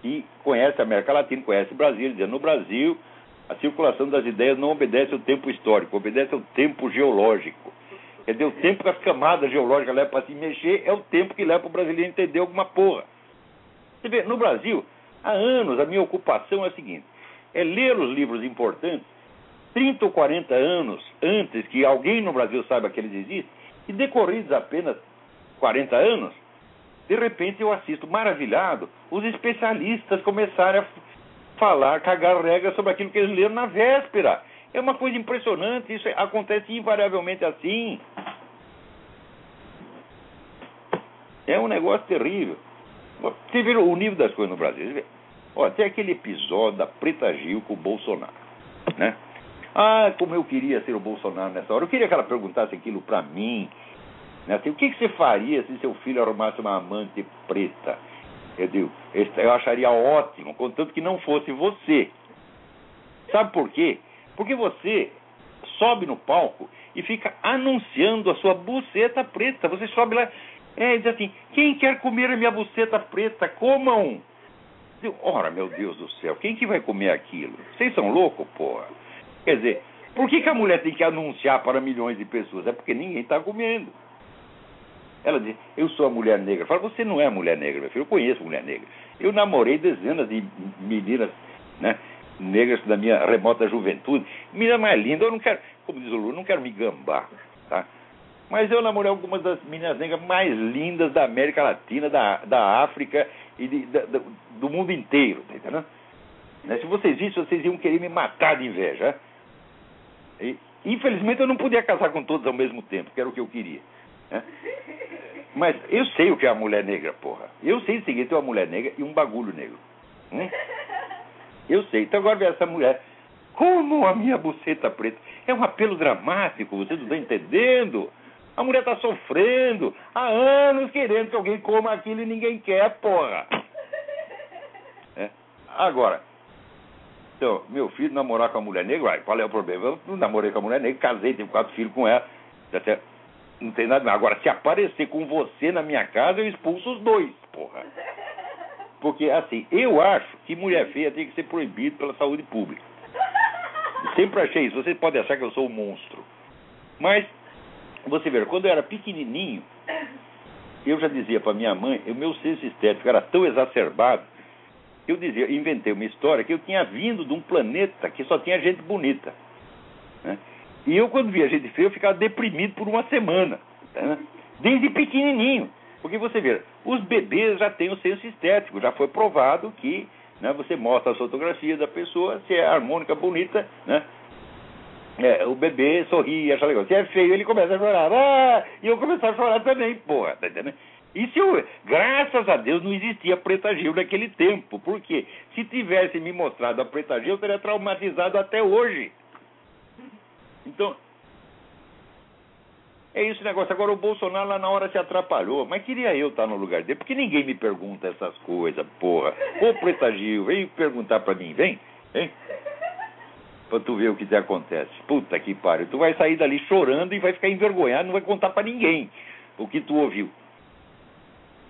Speaker 2: que conhece a América Latina, conhece o Brasil, dizendo no Brasil a circulação das ideias não obedece ao tempo histórico, obedece ao tempo geológico. Quer dizer, o tempo que as camadas geológicas levam para se mexer é o tempo que leva para o brasileiro entender alguma porra. Você vê, no Brasil, há anos, a minha ocupação é a seguinte: é ler os livros importantes 30 ou 40 anos antes que alguém no Brasil saiba que eles existem, e decorridos apenas 40 anos, de repente eu assisto maravilhado os especialistas começarem a, falar, cagar regra sobre aquilo que eles leram na véspera. É uma coisa impressionante, isso acontece invariavelmente assim. É um negócio terrível. Você viu o nível das coisas no Brasil? Olha, tem aquele episódio da Preta Gil com o Bolsonaro, né? Ah, como eu queria ser o Bolsonaro nessa hora. Eu queria que ela perguntasse aquilo para mim. Né? Assim, o que, que, você faria se seu filho arrumasse uma amante preta? Eu digo, eu acharia ótimo, contanto que não fosse você. Sabe por quê? Porque você sobe no palco e fica anunciando a sua buceta preta. Você sobe lá é, e diz assim: quem quer comer a minha buceta preta? Comam! Ora, meu Deus do céu, quem que vai comer aquilo? Vocês são loucos, porra? Quer dizer, por que, que a mulher tem que anunciar para milhões de pessoas? É porque ninguém está comendo. Ela diz, eu sou a mulher negra. Fala, você não é a mulher negra, meu filho. Eu conheço mulher negra. Eu namorei dezenas de meninas né, negras da minha remota juventude. Menina mais linda, eu não quero, como diz o Lula, não quero me gambar. Tá? Mas eu namorei algumas das meninas negras mais lindas da América Latina, da, da África e de, da, do mundo inteiro, tá entendendo? Né, se vocês vissem, vocês iam querer me matar de inveja. E, infelizmente eu não podia casar com todos ao mesmo tempo, que era o que eu queria. Né? Mas eu sei o que é a mulher negra, porra. Eu sei o seguinte, uma mulher negra e um bagulho negro. Hum? Eu sei. Então agora vê essa mulher. Como a minha buceta preta. É um apelo dramático, você não está entendendo? A mulher está sofrendo há anos querendo que alguém coma aquilo e ninguém quer, porra. É. Agora, então, meu filho namorar com a mulher negra, uai, qual é o problema? Eu namorei com a mulher negra, casei, tenho quatro filhos com ela. Até, não tem nada. Agora, se aparecer com você na minha casa, eu expulso os dois, porra. Porque, assim, eu acho que mulher feia tem que ser proibido pela saúde pública. Sempre achei isso. Vocês podem achar que eu sou um monstro. Mas, você vê, quando eu era pequenininho, eu já dizia para minha mãe, o meu senso estético era tão exacerbado eu dizia, inventei uma história que eu tinha vindo de um planeta que só tinha gente bonita. Né? E eu, quando via gente feia, eu ficava deprimido por uma semana. Né? Desde pequenininho. Porque você vê, os bebês já têm o senso estético, já foi provado que né, você mostra a fotografia da pessoa, se é harmônica, bonita, né? É, o bebê sorri, acha legal. Se é feio, ele começa a chorar. Ah! E eu começar a chorar também, porra, tá entendendo? Isso, eu, graças a Deus, não existia Preta Gil naquele tempo. Porque se tivesse me mostrado a Preta Gil, eu teria traumatizado até hoje. Então, é esse negócio. Agora, o Bolsonaro lá na hora se atrapalhou. Mas queria eu estar no lugar dele. Porque ninguém me pergunta essas coisas, porra. Ô, Preta Gil, vem perguntar pra mim, vem, vem. Pra tu ver o que te acontece. Puta que pariu. Tu vai sair dali chorando e vai ficar envergonhado, não vai contar pra ninguém o que tu ouviu.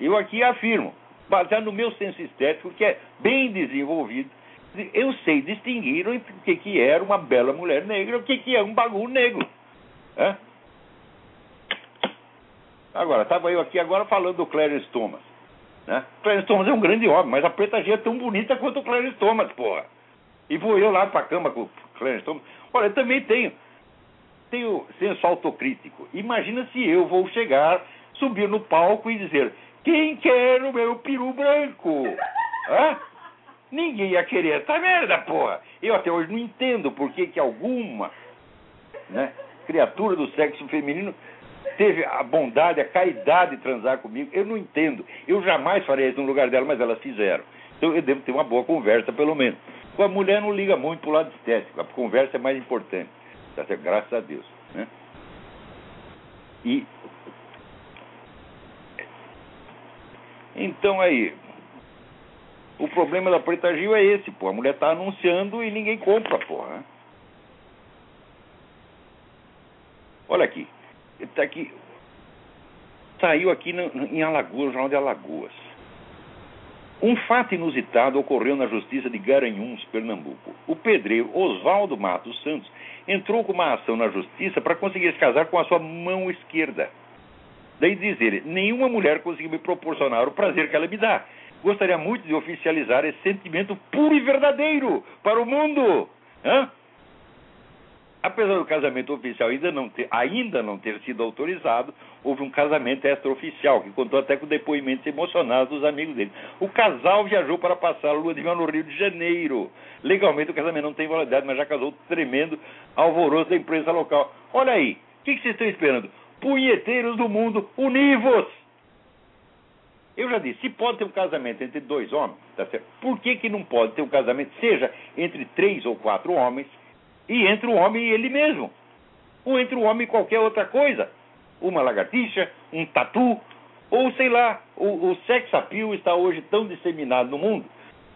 Speaker 2: Eu aqui afirmo, baseado no meu senso estético, que é bem desenvolvido, eu sei distinguir o que, que era uma bela mulher negra, o que, que é um bagulho negro. É? Agora, estava eu aqui agora falando do Clarence Thomas. Né? Clarence Thomas é um grande homem, mas a preta é tão bonita quanto o Clarence Thomas, porra. E vou eu lá para a cama com o Clarence Thomas. Olha, eu também tenho, tenho senso autocrítico. Imagina se eu vou chegar, subir no palco e dizer quem quer o meu peru branco? Hã? Ninguém ia querer essa merda, porra. Eu até hoje não entendo por que, que alguma né, criatura do sexo feminino teve a bondade, a caridade de transar comigo. Eu não entendo. Eu jamais faria isso no lugar dela, mas elas fizeram. Então eu devo ter uma boa conversa, pelo menos. Com a mulher não liga muito pro lado estético. A conversa é mais importante. Tá Graças a Deus. Né? E Então aí, o problema da Preta Gil é esse, pô. A mulher tá anunciando e ninguém compra, porra. Olha aqui. Tá aqui. Saiu aqui no, em Alagoas, Jornal de Alagoas. Um fato inusitado ocorreu na Justiça de Garanhuns, Pernambuco. O pedreiro Oswaldo Matos Santos entrou com uma ação na Justiça para conseguir se casar com a sua mão esquerda. Daí diz ele: nenhuma mulher conseguiu me proporcionar o prazer que ela me dá. Gostaria muito de oficializar esse sentimento puro e verdadeiro para o mundo. Hã? apesar do casamento oficial ainda não ter, ainda não ter sido autorizado, houve um casamento extraoficial, que contou até com depoimentos emocionados dos amigos dele. O casal viajou para passar a lua de mel no Rio de Janeiro. Legalmente o casamento não tem validade, mas já casou tremendo alvoroço da imprensa local. Olha aí, o que, que vocês estão esperando? Punheteiros do mundo, univos! Eu já disse, se pode ter um casamento entre dois homens, tá certo? por que, que não pode ter um casamento, seja entre três ou quatro homens, e entre o homem e ele mesmo? Ou entre o homem e qualquer outra coisa? Uma lagartixa, um tatu, ou sei lá, o, o sex appeal está hoje tão disseminado no mundo,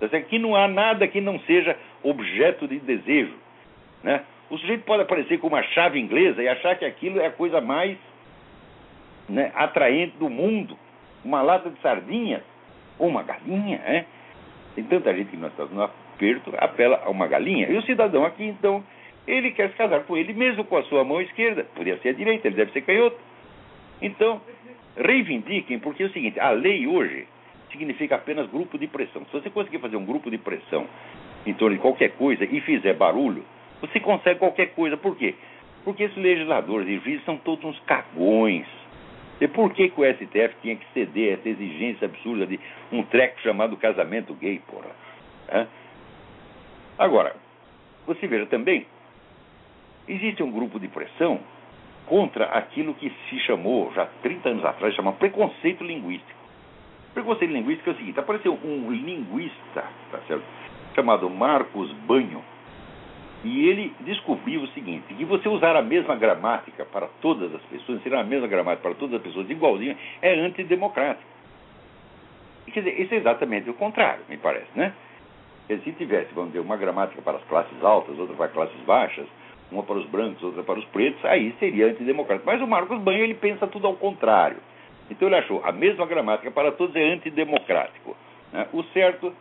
Speaker 2: tá certo? que não há nada que não seja objeto de desejo. Né? O sujeito pode aparecer com uma chave inglesa e achar que aquilo é a coisa mais né, atraente do mundo uma lata de sardinhas ou uma galinha, né? Tem tanta gente que nós estamos no aperto, apela a uma galinha. E o cidadão aqui, então, ele quer se casar com ele mesmo com a sua mão esquerda. Podia ser a direita, ele deve ser canhoto. Então, reivindiquem, porque é o seguinte, a lei hoje significa apenas grupo de pressão. Se você conseguir fazer um grupo de pressão em torno de qualquer coisa e fizer barulho, você consegue qualquer coisa. Por quê? Porque esses legisladores e juízes são todos uns cagões. E por que, que o STF tinha que ceder essa exigência absurda de um treco chamado casamento gay, porra? É? Agora, você veja também, existe um grupo de pressão contra aquilo que se chamou, já 30 anos atrás, chama preconceito linguístico. Preconceito linguístico é o seguinte, apareceu um linguista, tá certo? chamado Marcos Banho, e ele descobriu o seguinte: que você usar a mesma gramática para todas as pessoas, ensinar a mesma gramática para todas as pessoas igualzinho, é antidemocrático. Quer dizer, isso é exatamente o contrário, me parece, né? Se tivesse, vamos dizer, uma gramática para as classes altas, outra para as classes baixas, uma para os brancos, outra para os pretos, aí seria antidemocrático. Mas o Marcos Banho, ele pensa tudo ao contrário. Então ele achou a mesma gramática para todos é antidemocrático. Né? O certo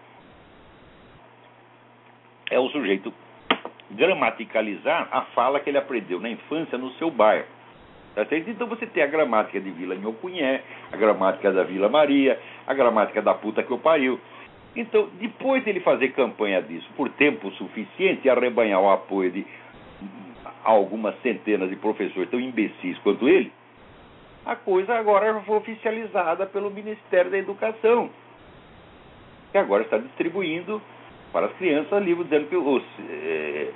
Speaker 2: é o sujeito gramaticalizar a fala que ele aprendeu na infância no seu bairro. Tá então você tem a gramática de Vila Nhocunhé, a gramática da Vila Maria, a gramática da puta que eu pariu. Então, depois dele fazer campanha disso por tempo suficiente e arrebanhar o apoio de algumas centenas de professores tão imbecis quanto ele, a coisa agora foi oficializada pelo Ministério da Educação, que agora está distribuindo para as crianças livro dizendo que o, é,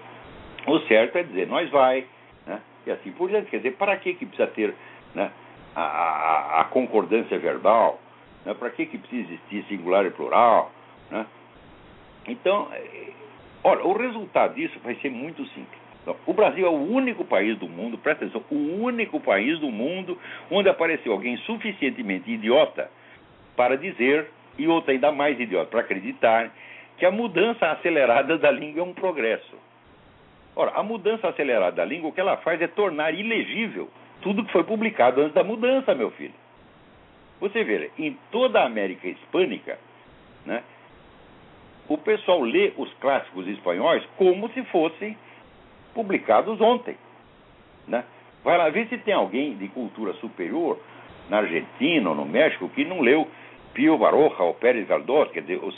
Speaker 2: o certo é dizer nós vai, né? e assim por diante. Quer dizer, para que, que precisa ter né, a, a, a concordância verbal? Né? Para que, que precisa existir singular e plural? Né? Então, é, olha, o resultado disso vai ser muito simples. Então, o Brasil é o único país do mundo, presta atenção, o único país do mundo onde apareceu alguém suficientemente idiota para dizer, e outro ainda mais idiota para acreditar, que a mudança acelerada da língua é um progresso. Ora, a mudança acelerada da língua, o que ela faz é tornar ilegível tudo que foi publicado antes da mudança, meu filho. Você vê, em toda a América Hispânica, né, o pessoal lê os clássicos espanhóis como se fossem publicados ontem. Né? Vai lá ver se tem alguém de cultura superior na Argentina ou no México que não leu Pio Baroja ou Pérez Galdós, quer dizer, os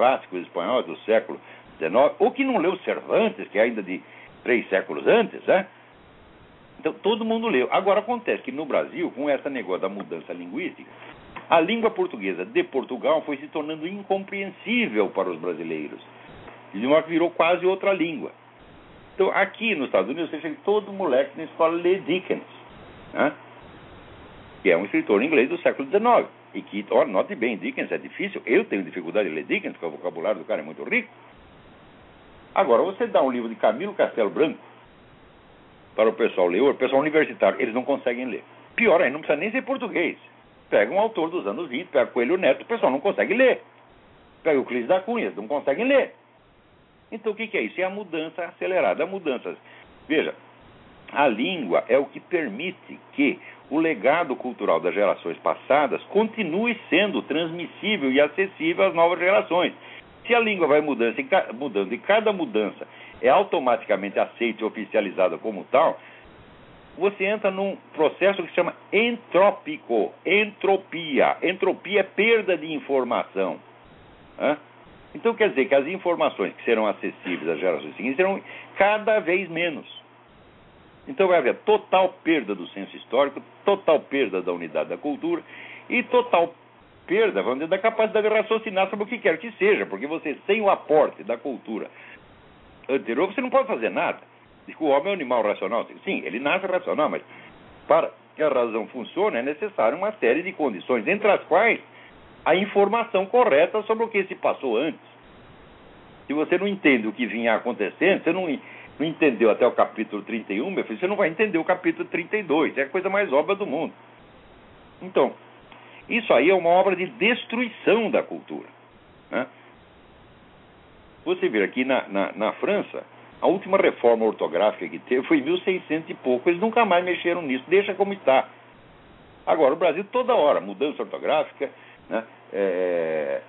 Speaker 2: clássicos espanhóis do século XIX, ou que não leu Cervantes, que é ainda de três séculos antes, né? Então todo mundo leu. Agora acontece que no Brasil, com essa negócio da mudança linguística, a língua portuguesa de Portugal foi se tornando incompreensível para os brasileiros. De modo que virou quase outra língua. Então, aqui nos Estados Unidos, você chega todo moleque na escola lê Dickens, né? que é um escritor inglês do século XIX. E que, olha, note bem, Dickens é difícil. Eu tenho dificuldade de ler Dickens, porque o vocabulário do cara é muito rico. Agora, você dá um livro de Camilo Castelo Branco para o pessoal ler, o pessoal universitário, eles não conseguem ler. Pior ainda, não precisa nem ser português. Pega um autor dos anos 20, pega Coelho Neto, o pessoal não consegue ler. Pega o Clis da Cunha, não conseguem ler. Então, o que, é isso? É a mudança acelerada. A mudança. Veja, a língua é o que permite que o legado cultural das gerações passadas continue sendo transmissível e acessível às novas gerações. Se a língua vai mudando, mudando e cada mudança é automaticamente aceita e oficializada como tal, você entra num processo que se chama entrópico, entropia. Entropia é perda de informação. Então quer dizer que as informações que serão acessíveis às gerações seguintes serão cada vez menos. Então vai haver total perda do senso histórico, total perda da unidade da cultura e total perda, vamos dizer, da capacidade de raciocinar sobre o que quer que seja, porque você, sem o aporte da cultura anterior, você não pode fazer nada. Diz que o homem é um animal racional. Sim, ele nasce racional, mas para que a razão funcione é necessário uma série de condições, entre as quais a informação correta sobre o que se passou antes. Se você não entende o que vinha acontecendo, você não, não entendeu até o capítulo 31, meu filho, você não vai entender o capítulo 32. É a coisa mais óbvia do mundo. Então, isso aí é uma obra de destruição da cultura. Né? Você vê aqui na, na, na, França, a última reforma ortográfica que teve foi em 1600 e pouco. Eles nunca mais mexeram nisso, deixa como está. Agora, o Brasil, toda hora, mudança ortográfica, né? É,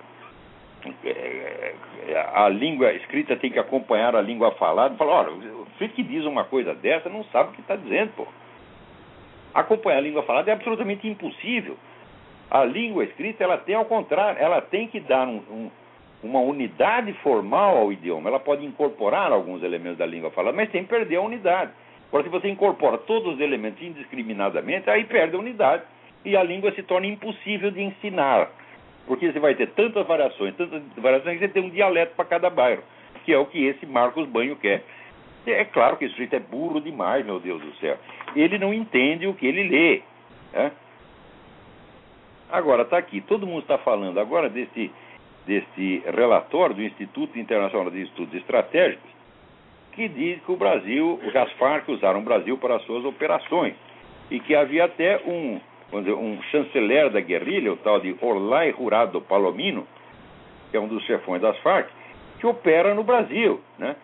Speaker 2: a língua escrita tem que acompanhar a língua falada. Fala, olha, você que diz uma coisa dessa não sabe o que está dizendo, pô. Acompanhar a língua falada é absolutamente impossível. A língua escrita, ela tem ao contrário, ela tem que dar um, um, uma unidade formal ao idioma. Ela pode incorporar alguns elementos da língua falada, mas sem perder a unidade. Agora, se você incorpora todos os elementos indiscriminadamente, aí perde a unidade e a língua se torna impossível de ensinar. Porque você vai ter tantas variações, tantas variações, que você tem um dialeto para cada bairro, que é o que esse Marcos Banho quer. É claro que esse sujeito é burro demais, meu Deus do céu. Ele não entende o que ele lê. Né? Agora, está aqui, todo mundo está falando agora desse, desse relatório do Instituto Internacional de Estudos Estratégicos, que diz que o Brasil, as Farc usaram o Brasil para as suas operações, e que havia até um, dizer, um chanceler da guerrilha, o tal de Orlai Jurado Palomino, que é um dos chefões das Farc, que opera no Brasil, né?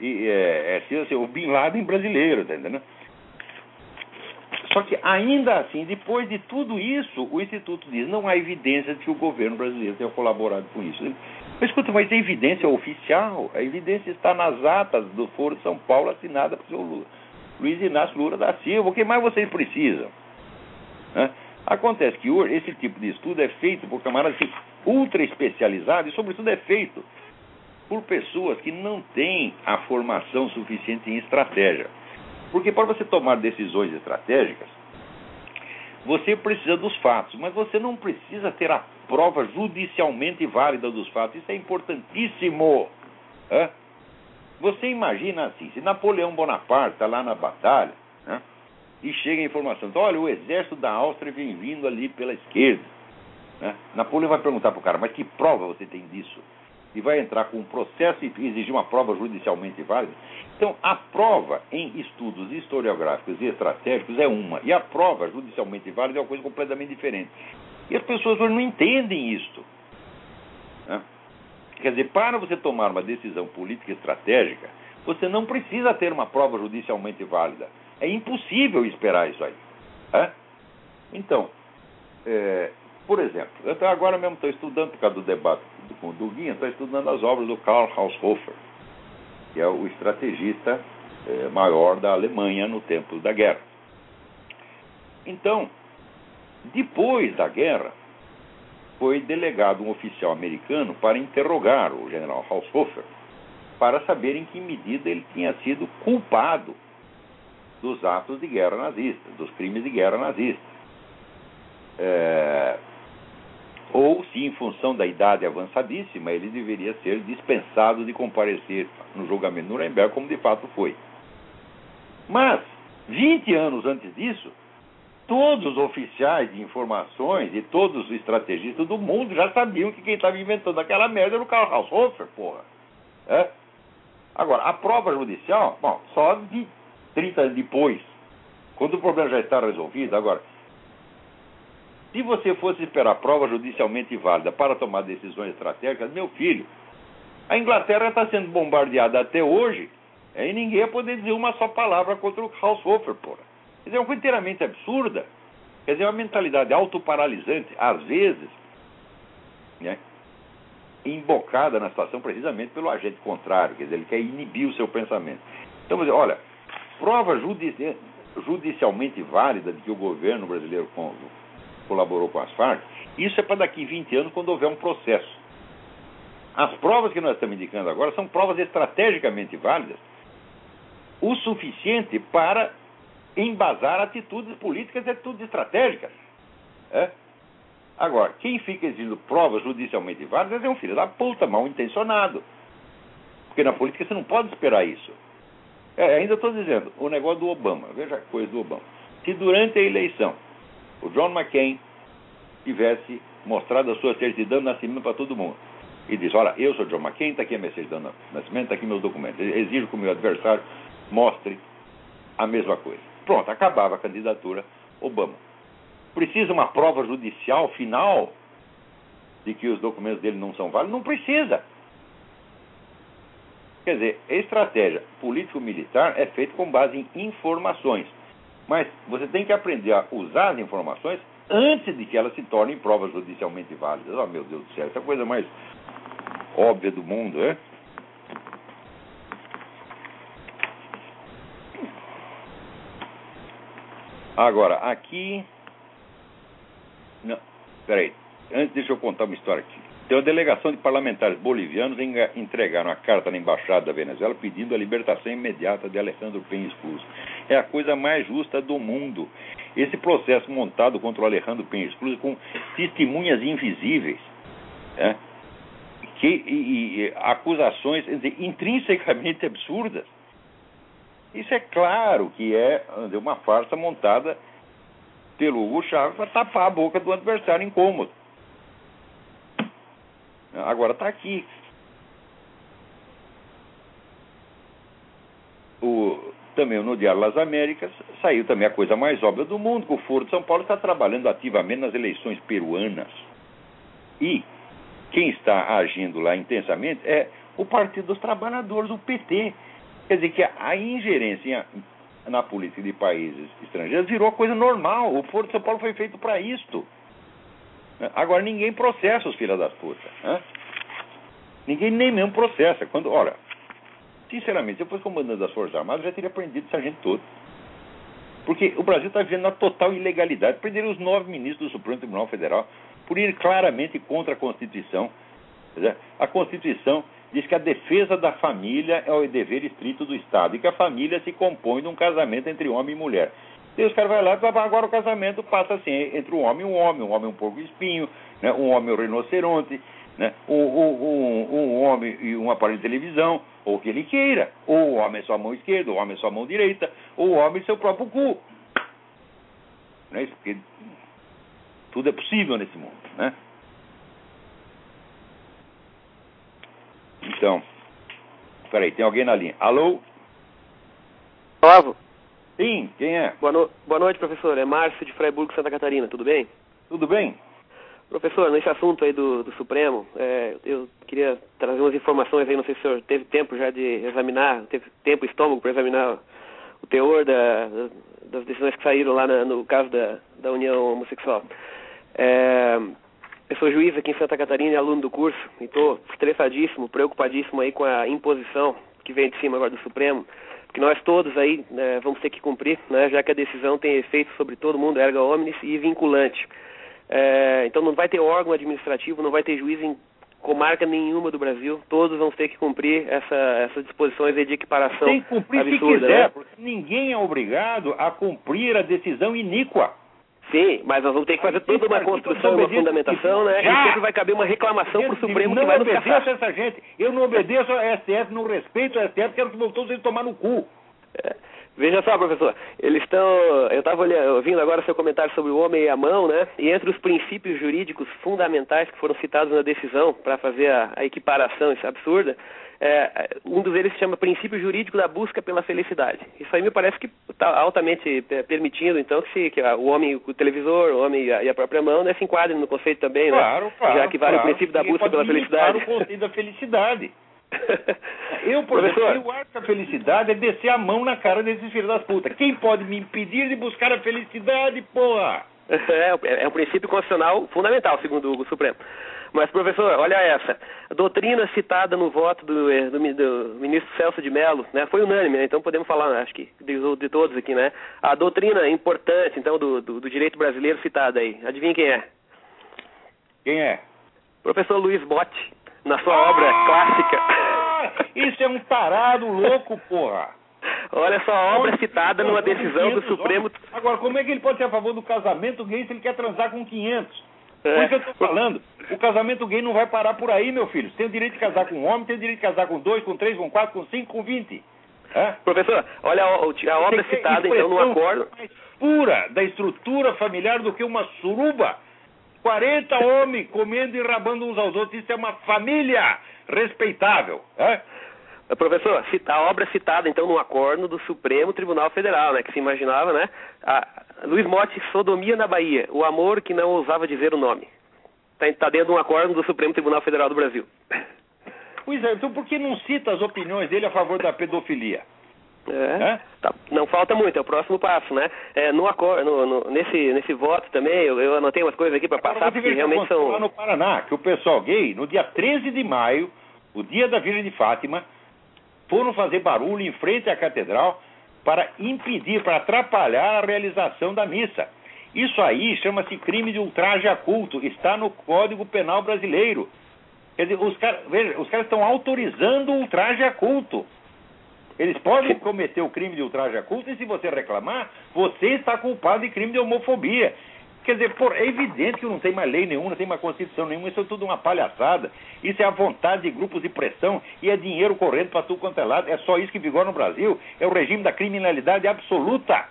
Speaker 2: E é, é assim, o Bin Laden brasileiro, tá entendendo? Só que ainda assim, depois de tudo isso, o Instituto diz não há evidência de que o governo brasileiro tenha colaborado com isso. Mas escuta, mas a evidência oficial, a evidência está nas atas do Foro de São Paulo assinada pelo Luiz Inácio Lula da Silva. O que mais vocês precisam? Né? Acontece que hoje esse tipo de estudo é feito por camaradas ultra especializados e, sobretudo, é feito por pessoas que não têm a formação suficiente em estratégia. Porque para você tomar decisões estratégicas, você precisa dos fatos, mas você não precisa ter a prova judicialmente válida dos fatos. Isso é importantíssimo. Hã? Você imagina assim, se Napoleão Bonaparte está lá na batalha, né, e chega a informação, então, olha, o exército da Áustria vem vindo ali pela esquerda. Né? Napoleão vai perguntar para o cara, mas que prova você tem disso? e vai entrar com um processo e exigir uma prova judicialmente válida. Então, a prova em estudos historiográficos e estratégicos é uma, e a prova judicialmente válida é uma coisa completamente diferente. E as pessoas hoje não entendem isto. Né? Quer dizer, para você tomar uma decisão política estratégica, você não precisa ter uma prova judicialmente válida. É impossível esperar isso aí. Então, é, por exemplo, eu agora mesmo estou estudando, por causa do debate com o Duguinha, estou estudando as obras do Karl Haushofer, que é o estrategista é, maior da Alemanha no tempo da guerra. Então, depois da guerra, foi delegado um oficial americano para interrogar o general Haushofer para saber em que medida ele tinha sido culpado dos atos de guerra nazista, dos crimes de guerra nazista. É, ou se, em função da idade avançadíssima, ele deveria ser dispensado de comparecer no julgamento de Nuremberg, como de fato foi. Mas, 20 anos antes disso, todos os oficiais de informações e todos os estrategistas do mundo já sabiam que quem estava inventando aquela merda era o Karl Haushofer, porra. É? Agora, a prova judicial, bom, só de 30 anos depois, quando o problema já está resolvido. Agora, se você fosse esperar prova judicialmente válida para tomar decisões estratégicas, meu filho, a Inglaterra está sendo bombardeada até hoje e ninguém ia poder dizer uma só palavra contra o Haushofer, porra. Quer dizer, é uma coisa inteiramente absurda. Quer dizer, é uma mentalidade autoparalisante, às vezes, né, embocada na situação precisamente pelo agente contrário, quer dizer, ele quer inibir o seu pensamento. Então, dizer, olha, prova judici judicialmente válida de que o governo brasileiro colaborou com as Farc, isso é para daqui 20 anos, quando houver um processo. As provas que nós estamos indicando agora são provas estrategicamente válidas, o suficiente para embasar atitudes políticas e atitudes estratégicas. É? Agora, quem fica exigindo provas judicialmente válidas é um filho da puta, mal intencionado. Porque na política você não pode esperar isso. É, ainda estou dizendo, o negócio do Obama, veja a coisa do Obama. Se durante a eleição o John McCain tivesse mostrado a sua certidão de nascimento para todo mundo e disse: Olha, eu sou John McCain, está aqui a minha certidão de nascimento, está aqui meus documentos. Exijo que o meu adversário mostre a mesma coisa. Pronto, acabava a candidatura Obama. Precisa uma prova judicial final de que os documentos dele não são válidos? Não precisa. Quer dizer, estratégia político-militar é feita com base em informações. Mas você tem que aprender a usar as informações antes de que elas se tornem provas judicialmente válidas. Oh, meu Deus do céu, essa coisa mais óbvia do mundo, é? Agora, aqui. Não, peraí. Antes, deixa eu contar uma história aqui. Tem uma delegação de parlamentares bolivianos entregaram a carta na embaixada da Venezuela pedindo a libertação imediata de Alejandro Penha Cruz. É a coisa mais justa do mundo. Esse processo montado contra o Alejandro Penha Cruz com testemunhas invisíveis, é, que, e, e acusações intrinsecamente absurdas. Isso é claro que é uma farsa montada pelo Hugo Chávez para tapar a boca do adversário incômodo. Agora está aqui. O, também no Diário das Américas saiu também a coisa mais óbvia do mundo, que o Foro de São Paulo está trabalhando ativamente nas eleições peruanas. E quem está agindo lá intensamente é o Partido dos Trabalhadores, o PT. Quer dizer que a ingerência na política de países estrangeiros virou coisa normal. O Foro de São Paulo foi feito para isto. Agora ninguém processa os filhos das putas. Né? Ninguém nem mesmo processa. Quando, ora, sinceramente, se eu fosse comandante das Forças Armadas, eu já teria prendido essa gente toda. Porque o Brasil está vivendo na total ilegalidade. Prenderam os nove ministros do Supremo Tribunal Federal por ir claramente contra a Constituição. A Constituição diz que a defesa da família é o dever estrito do Estado e que a família se compõe de um casamento entre homem e mulher. Os caras vão lá agora o casamento passa assim, entre um homem e um homem, um homem um porco espinho, né, um homem um rinoceronte, né, um, um, um, homem e um aparelho de televisão, ou o que ele queira. Ou o homem é sua mão esquerda, ou o homem é sua mão direita, ou o homem é seu próprio cu. Não é isso? Porque tudo é possível nesse mundo, né? Então, peraí, tem alguém na linha. Alô?
Speaker 3: Olavo?
Speaker 2: Sim, quem é?
Speaker 3: Boa, no... Boa noite, professor. É Márcio de Freiburg, Santa Catarina. Tudo bem?
Speaker 2: Tudo bem.
Speaker 3: Professor, nesse assunto aí do, do Supremo, é, eu queria trazer umas informações aí, não sei se o senhor teve tempo já de examinar, teve tempo e estômago para examinar o teor da, das decisões que saíram lá na, no caso da, da união homossexual. É, eu sou juiz aqui em Santa Catarina e aluno do curso, e estou estressadíssimo, preocupadíssimo aí com a imposição que vem de cima agora do Supremo, que nós todos aí né, vamos ter que cumprir, né, já que a decisão tem efeito sobre todo mundo, erga omnes e vinculante. É, então não vai ter órgão administrativo, não vai ter juiz em comarca nenhuma do Brasil, todos vão ter que cumprir essa, essas disposições de equiparação
Speaker 2: Tem que cumprir
Speaker 3: absurda,
Speaker 2: se quiser,
Speaker 3: né?
Speaker 2: porque ninguém é obrigado a cumprir a decisão iníqua.
Speaker 3: Sim, mas nós vamos ter que fazer toda uma construção, uma fundamentação, né? E sempre vai caber uma reclamação para o Supremo
Speaker 2: não
Speaker 3: que vai nos
Speaker 2: obedeço
Speaker 3: caçar.
Speaker 2: a essa gente. Eu não obedeço a STF, não respeito a STF, quero que todos eles tomar no cu.
Speaker 3: É. Veja só, professor, eles estão. Eu estava ouvindo agora seu comentário sobre o homem e a mão, né? E entre os princípios jurídicos fundamentais que foram citados na decisão para fazer a, a, equiparação, isso é absurda, é, um dos eles se chama princípio jurídico da busca pela felicidade. Isso aí me parece que está altamente é, permitindo, então, que, se, que o homem, o televisor, o homem e a própria mão, né, se enquadrem no conceito também, né?
Speaker 2: Claro, claro.
Speaker 3: Já que vale
Speaker 2: claro,
Speaker 3: o princípio da busca pela felicidade.
Speaker 2: o conceito da felicidade. Eu, por
Speaker 3: Professor.
Speaker 2: exemplo, eu acho que a felicidade é descer a mão na cara desses filhos das putas. Quem pode me impedir de buscar a felicidade, porra?
Speaker 3: É, é um princípio constitucional fundamental, segundo o Supremo. Mas, professor, olha essa. A doutrina citada no voto do, do, do ministro Celso de Mello, né, foi unânime, né, então podemos falar, acho que, de, de, todos aqui, né? A doutrina importante, então, do, do, do direito brasileiro citada aí. Adivinha quem é?
Speaker 2: Quem é?
Speaker 3: Professor Luiz Botti, na sua ah! obra clássica.
Speaker 2: Isso é um tarado louco, porra.
Speaker 3: Olha só a obra citada numa decisão do Supremo.
Speaker 2: Agora, como é que ele pode ser a favor do casamento gay se ele quer transar com 500? Por isso que eu estou falando. O casamento gay não vai parar por aí, meu filho. Você tem o direito de casar com um homem, tem o direito de casar com dois, com três, com quatro, com cinco, com vinte. É?
Speaker 3: Professor, olha a, a obra citada então no acordo.
Speaker 2: mais pura da estrutura familiar do que uma suruba. 40 homens comendo e rabando uns aos outros. Isso é uma família respeitável. É?
Speaker 3: Professor, a obra citada então no acordo do Supremo Tribunal Federal, né, que se imaginava, né, Luiz Motti, Sodomia na Bahia, o amor que não ousava dizer o nome. Está tá dentro de um acordo do Supremo Tribunal Federal do Brasil.
Speaker 2: Pois é, então por que não cita as opiniões dele a favor da pedofilia?
Speaker 3: É, é? Tá, não falta muito, é o próximo passo, né? É, no, acordo, no, no, nesse, nesse voto também, eu, eu anotei umas coisas aqui para passar, porque realmente são...
Speaker 2: lá no Paraná, que o pessoal gay, no dia 13 de maio, o dia da Virgem de Fátima, foram fazer barulho em frente à catedral para impedir, para atrapalhar a realização da missa. Isso aí chama-se crime de ultraje a culto, está no Código Penal Brasileiro. Quer dizer, os, car veja, os caras estão autorizando o ultraje a culto. Eles podem cometer o crime de ultraje a culto e se você reclamar, você está culpado de crime de homofobia. Quer dizer, por, é evidente que não tem mais lei nenhuma, não tem mais constituição nenhuma, isso é tudo uma palhaçada. Isso é a vontade de grupos de pressão e é dinheiro correndo para tudo quanto é lado. É só isso que vigora no Brasil. É o regime da criminalidade absoluta.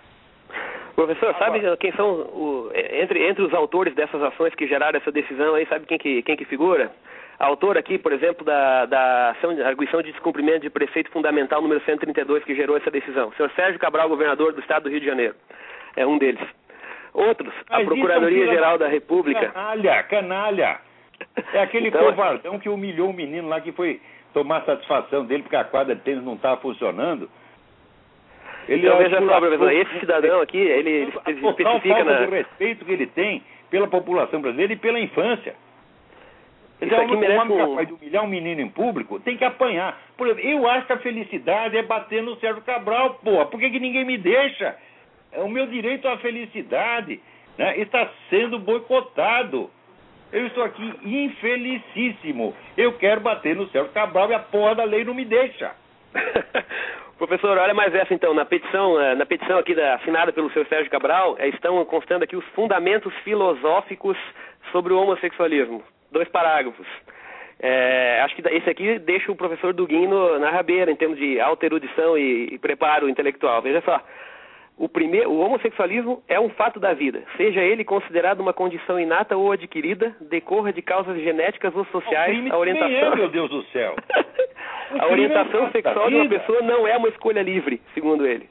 Speaker 3: Professor, sabe quem são o, entre, entre os autores dessas ações que geraram essa decisão aí, sabe quem que, quem que figura? A autora aqui, por exemplo, da, da ação, arguição de descumprimento de preceito fundamental número 132 que gerou essa decisão. Senhor Sérgio Cabral, governador do estado do Rio de Janeiro. É um deles. Outros, Mas a Procuradoria-Geral da República.
Speaker 2: Canalha, canalha. É aquele então, covardão que humilhou o menino lá que foi tomar satisfação dele porque a quadra de tênis não estava funcionando.
Speaker 3: Ele então, é veja só, professor, esse cidadão aqui, ele, ele especifica
Speaker 2: na... do respeito que ele tem pela população brasileira e pela infância. Isso então, aqui merece um homem capaz de humilhar um menino em público tem que apanhar. Por exemplo, eu acho que a felicidade é bater no Sérgio Cabral, porra. Por que, que ninguém me deixa? É o meu direito à felicidade né, está sendo boicotado. Eu estou aqui infelicíssimo. Eu quero bater no Sérgio Cabral e a porra da lei não me deixa.
Speaker 3: Professor, olha mais essa então. Na petição, eh, na petição aqui da, assinada pelo senhor Sérgio Cabral, eh, estão constando aqui os fundamentos filosóficos sobre o homossexualismo. Dois parágrafos. É, acho que esse aqui deixa o professor Duguino na rabeira em termos de alta erudição e, e preparo intelectual. Veja só. O, primeiro, o homossexualismo é um fato da vida, seja ele considerado uma condição inata ou adquirida, decorra de causas genéticas ou sociais,
Speaker 2: a
Speaker 3: orientação.
Speaker 2: É, meu Deus do céu.
Speaker 3: a orientação sexual de uma pessoa não é uma escolha livre, segundo ele.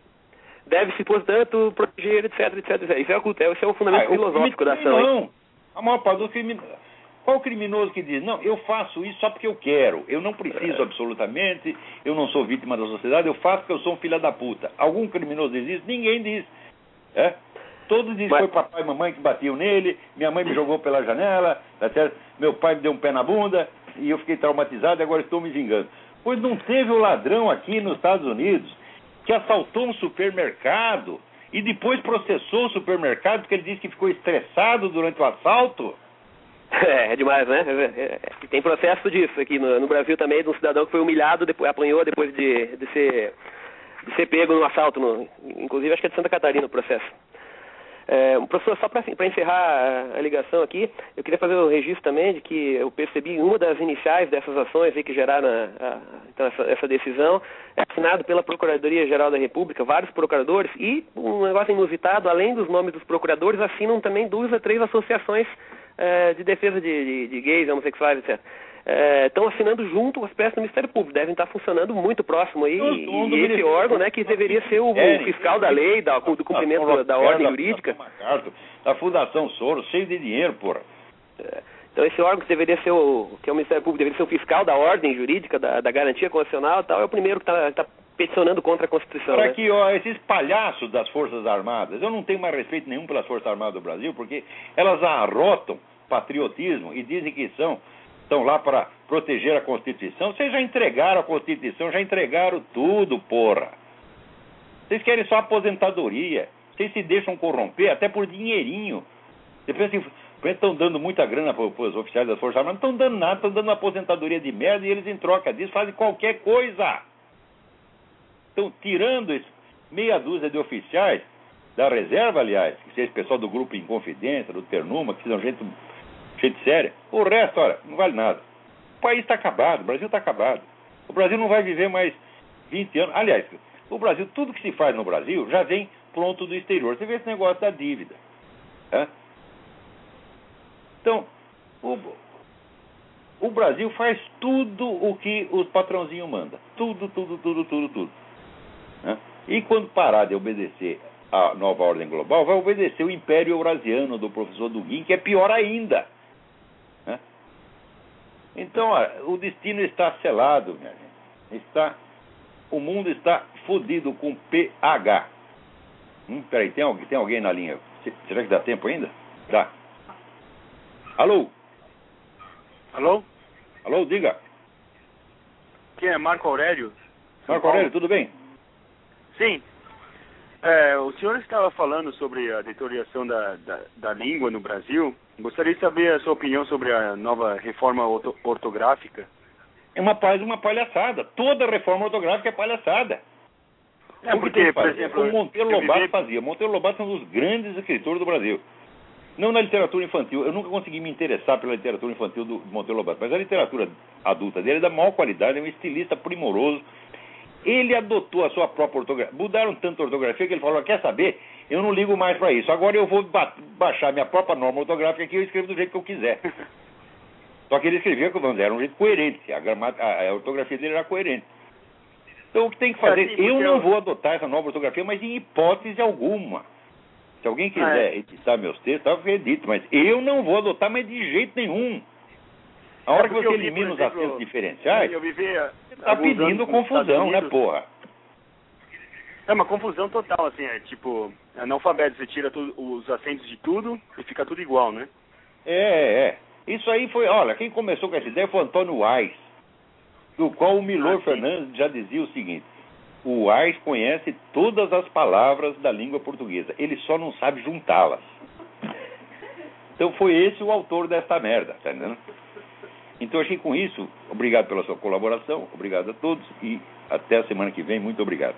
Speaker 3: Deve-se, portanto, proteger, etc, etc, etc. Isso é o, é o fundamento ah, filosófico da ação.
Speaker 2: Não. A maior parte dos criminosos qual o criminoso que diz, não, eu faço isso só porque eu quero, eu não preciso é. absolutamente, eu não sou vítima da sociedade, eu faço porque eu sou um filho da puta. Algum criminoso diz isso? Ninguém diz. É? Todos dizem que foi papai e mamãe que batiam nele, minha mãe me jogou pela janela, tá meu pai me deu um pé na bunda e eu fiquei traumatizado e agora estou me vingando. Pois não teve o um ladrão aqui nos Estados Unidos que assaltou um supermercado e depois processou o supermercado porque ele disse que ficou estressado durante o assalto?
Speaker 3: É, é demais, né? É, tem processo disso aqui no, no, Brasil também, de um cidadão que foi humilhado, depois, apanhou depois de, de, ser, de ser pego no assalto, no, inclusive acho que é de Santa Catarina o processo. É, professor, só para encerrar a, ligação aqui, eu queria fazer um registro também de que eu percebi uma das iniciais dessas ações aí que geraram a, a, então essa, essa, decisão, é assinado pela Procuradoria-Geral da República, vários procuradores, e um negócio inusitado, além dos nomes dos procuradores, assinam também duas a três associações é, de defesa de, de, de, gays, homossexuais, etc. Estão é, assinando junto as peças do Ministério Público, devem estar funcionando muito próximo aí, e, e esse órgão, né, que deveria ser o, o fiscal da lei, da, do cumprimento da, da ordem jurídica.
Speaker 2: Da Fundação Soros, cheio de dinheiro, porra.
Speaker 3: Então esse órgão que deveria ser o, que é o Ministério Público, deveria ser o fiscal da ordem jurídica, da, da garantia constitucional e tal, é o primeiro que está tá peticionando contra a Constituição.
Speaker 2: Para
Speaker 3: né?
Speaker 2: que ó, esses palhaços das Forças Armadas, eu não tenho mais respeito nenhum pelas Forças Armadas do Brasil, porque elas arrotam patriotismo e dizem que são estão lá para proteger a Constituição. Vocês já entregaram a Constituição, já entregaram tudo, porra. Vocês querem só aposentadoria. Vocês se deixam corromper até por dinheirinho. Você pensa que estão dando muita grana para os oficiais das Forças Armadas, não estão dando nada, estão dando uma aposentadoria de merda e eles, em troca disso, fazem qualquer coisa. Estão tirando meia dúzia de oficiais da reserva, aliás, que seja pessoal do grupo Inconfidência, do Ternuma, que são gente, gente séria. O resto, olha, não vale nada. O país está acabado, o Brasil está acabado. O Brasil não vai viver mais 20 anos. Aliás, o Brasil, tudo que se faz no Brasil já vem pronto do exterior. Você vê esse negócio da dívida. Né? Então, o, o Brasil faz tudo o que os patrãozinhos mandam. Tudo, tudo, tudo, tudo, tudo. Né? E quando parar de obedecer a nova ordem global, vai obedecer o Império Eurasiano do professor Dugin, que é pior ainda. Né? Então, o destino está selado, minha gente. Está, o mundo está fodido com PH. Hum, peraí, tem alguém, tem alguém na linha? Será que dá tempo ainda? Dá. Alô?
Speaker 4: Alô?
Speaker 2: Alô, diga.
Speaker 4: Quem é Marco Aurélio?
Speaker 2: Marco Aurélio, tudo bem?
Speaker 4: Sim. É, o senhor estava falando sobre a deterioração da, da, da, língua no Brasil. Gostaria de saber a sua opinião sobre a nova reforma ortográfica.
Speaker 2: É uma, uma palhaçada. Toda reforma ortográfica é palhaçada.
Speaker 4: É porque, por exemplo,
Speaker 2: o Monteiro Lobato fazia. Monteiro Lobato é um dos grandes escritores do Brasil. Não na literatura infantil. Eu nunca consegui me interessar pela literatura infantil do Monteiro Lobato, mas a literatura adulta dele é da maior qualidade, é um estilista primoroso ele adotou a sua própria ortografia. Mudaram tanto a ortografia que ele falou: quer saber? Eu não ligo mais para isso. Agora eu vou ba baixar minha própria norma ortográfica aqui e eu escrevo do jeito que eu quiser. Só que ele escrevia, vamos dizer, era um jeito coerente. A, a, a ortografia dele era coerente. Então o que tem que fazer? Eu não vou adotar essa nova ortografia, mas em hipótese alguma. Se alguém quiser ah, é. editar meus textos, eu acredito, mas eu não vou adotar, mas de jeito nenhum. A hora é que você elimina vi, os exemplo, acentos diferenciais,
Speaker 4: eu vivia
Speaker 2: tá pedindo confusão, né, porra?
Speaker 4: É uma confusão total, assim, é tipo, analfabeto, você tira os acentos de tudo e fica tudo igual, né?
Speaker 2: É, é. Isso aí foi, olha, quem começou com essa ideia foi o Antônio Wise, do qual o Milor ah, Fernandes já dizia o seguinte: o Wise conhece todas as palavras da língua portuguesa, ele só não sabe juntá-las. Então foi esse o autor dessa merda, tá entendendo? Então, achei com isso, obrigado pela sua colaboração, obrigado a todos e até a semana que vem. Muito obrigado.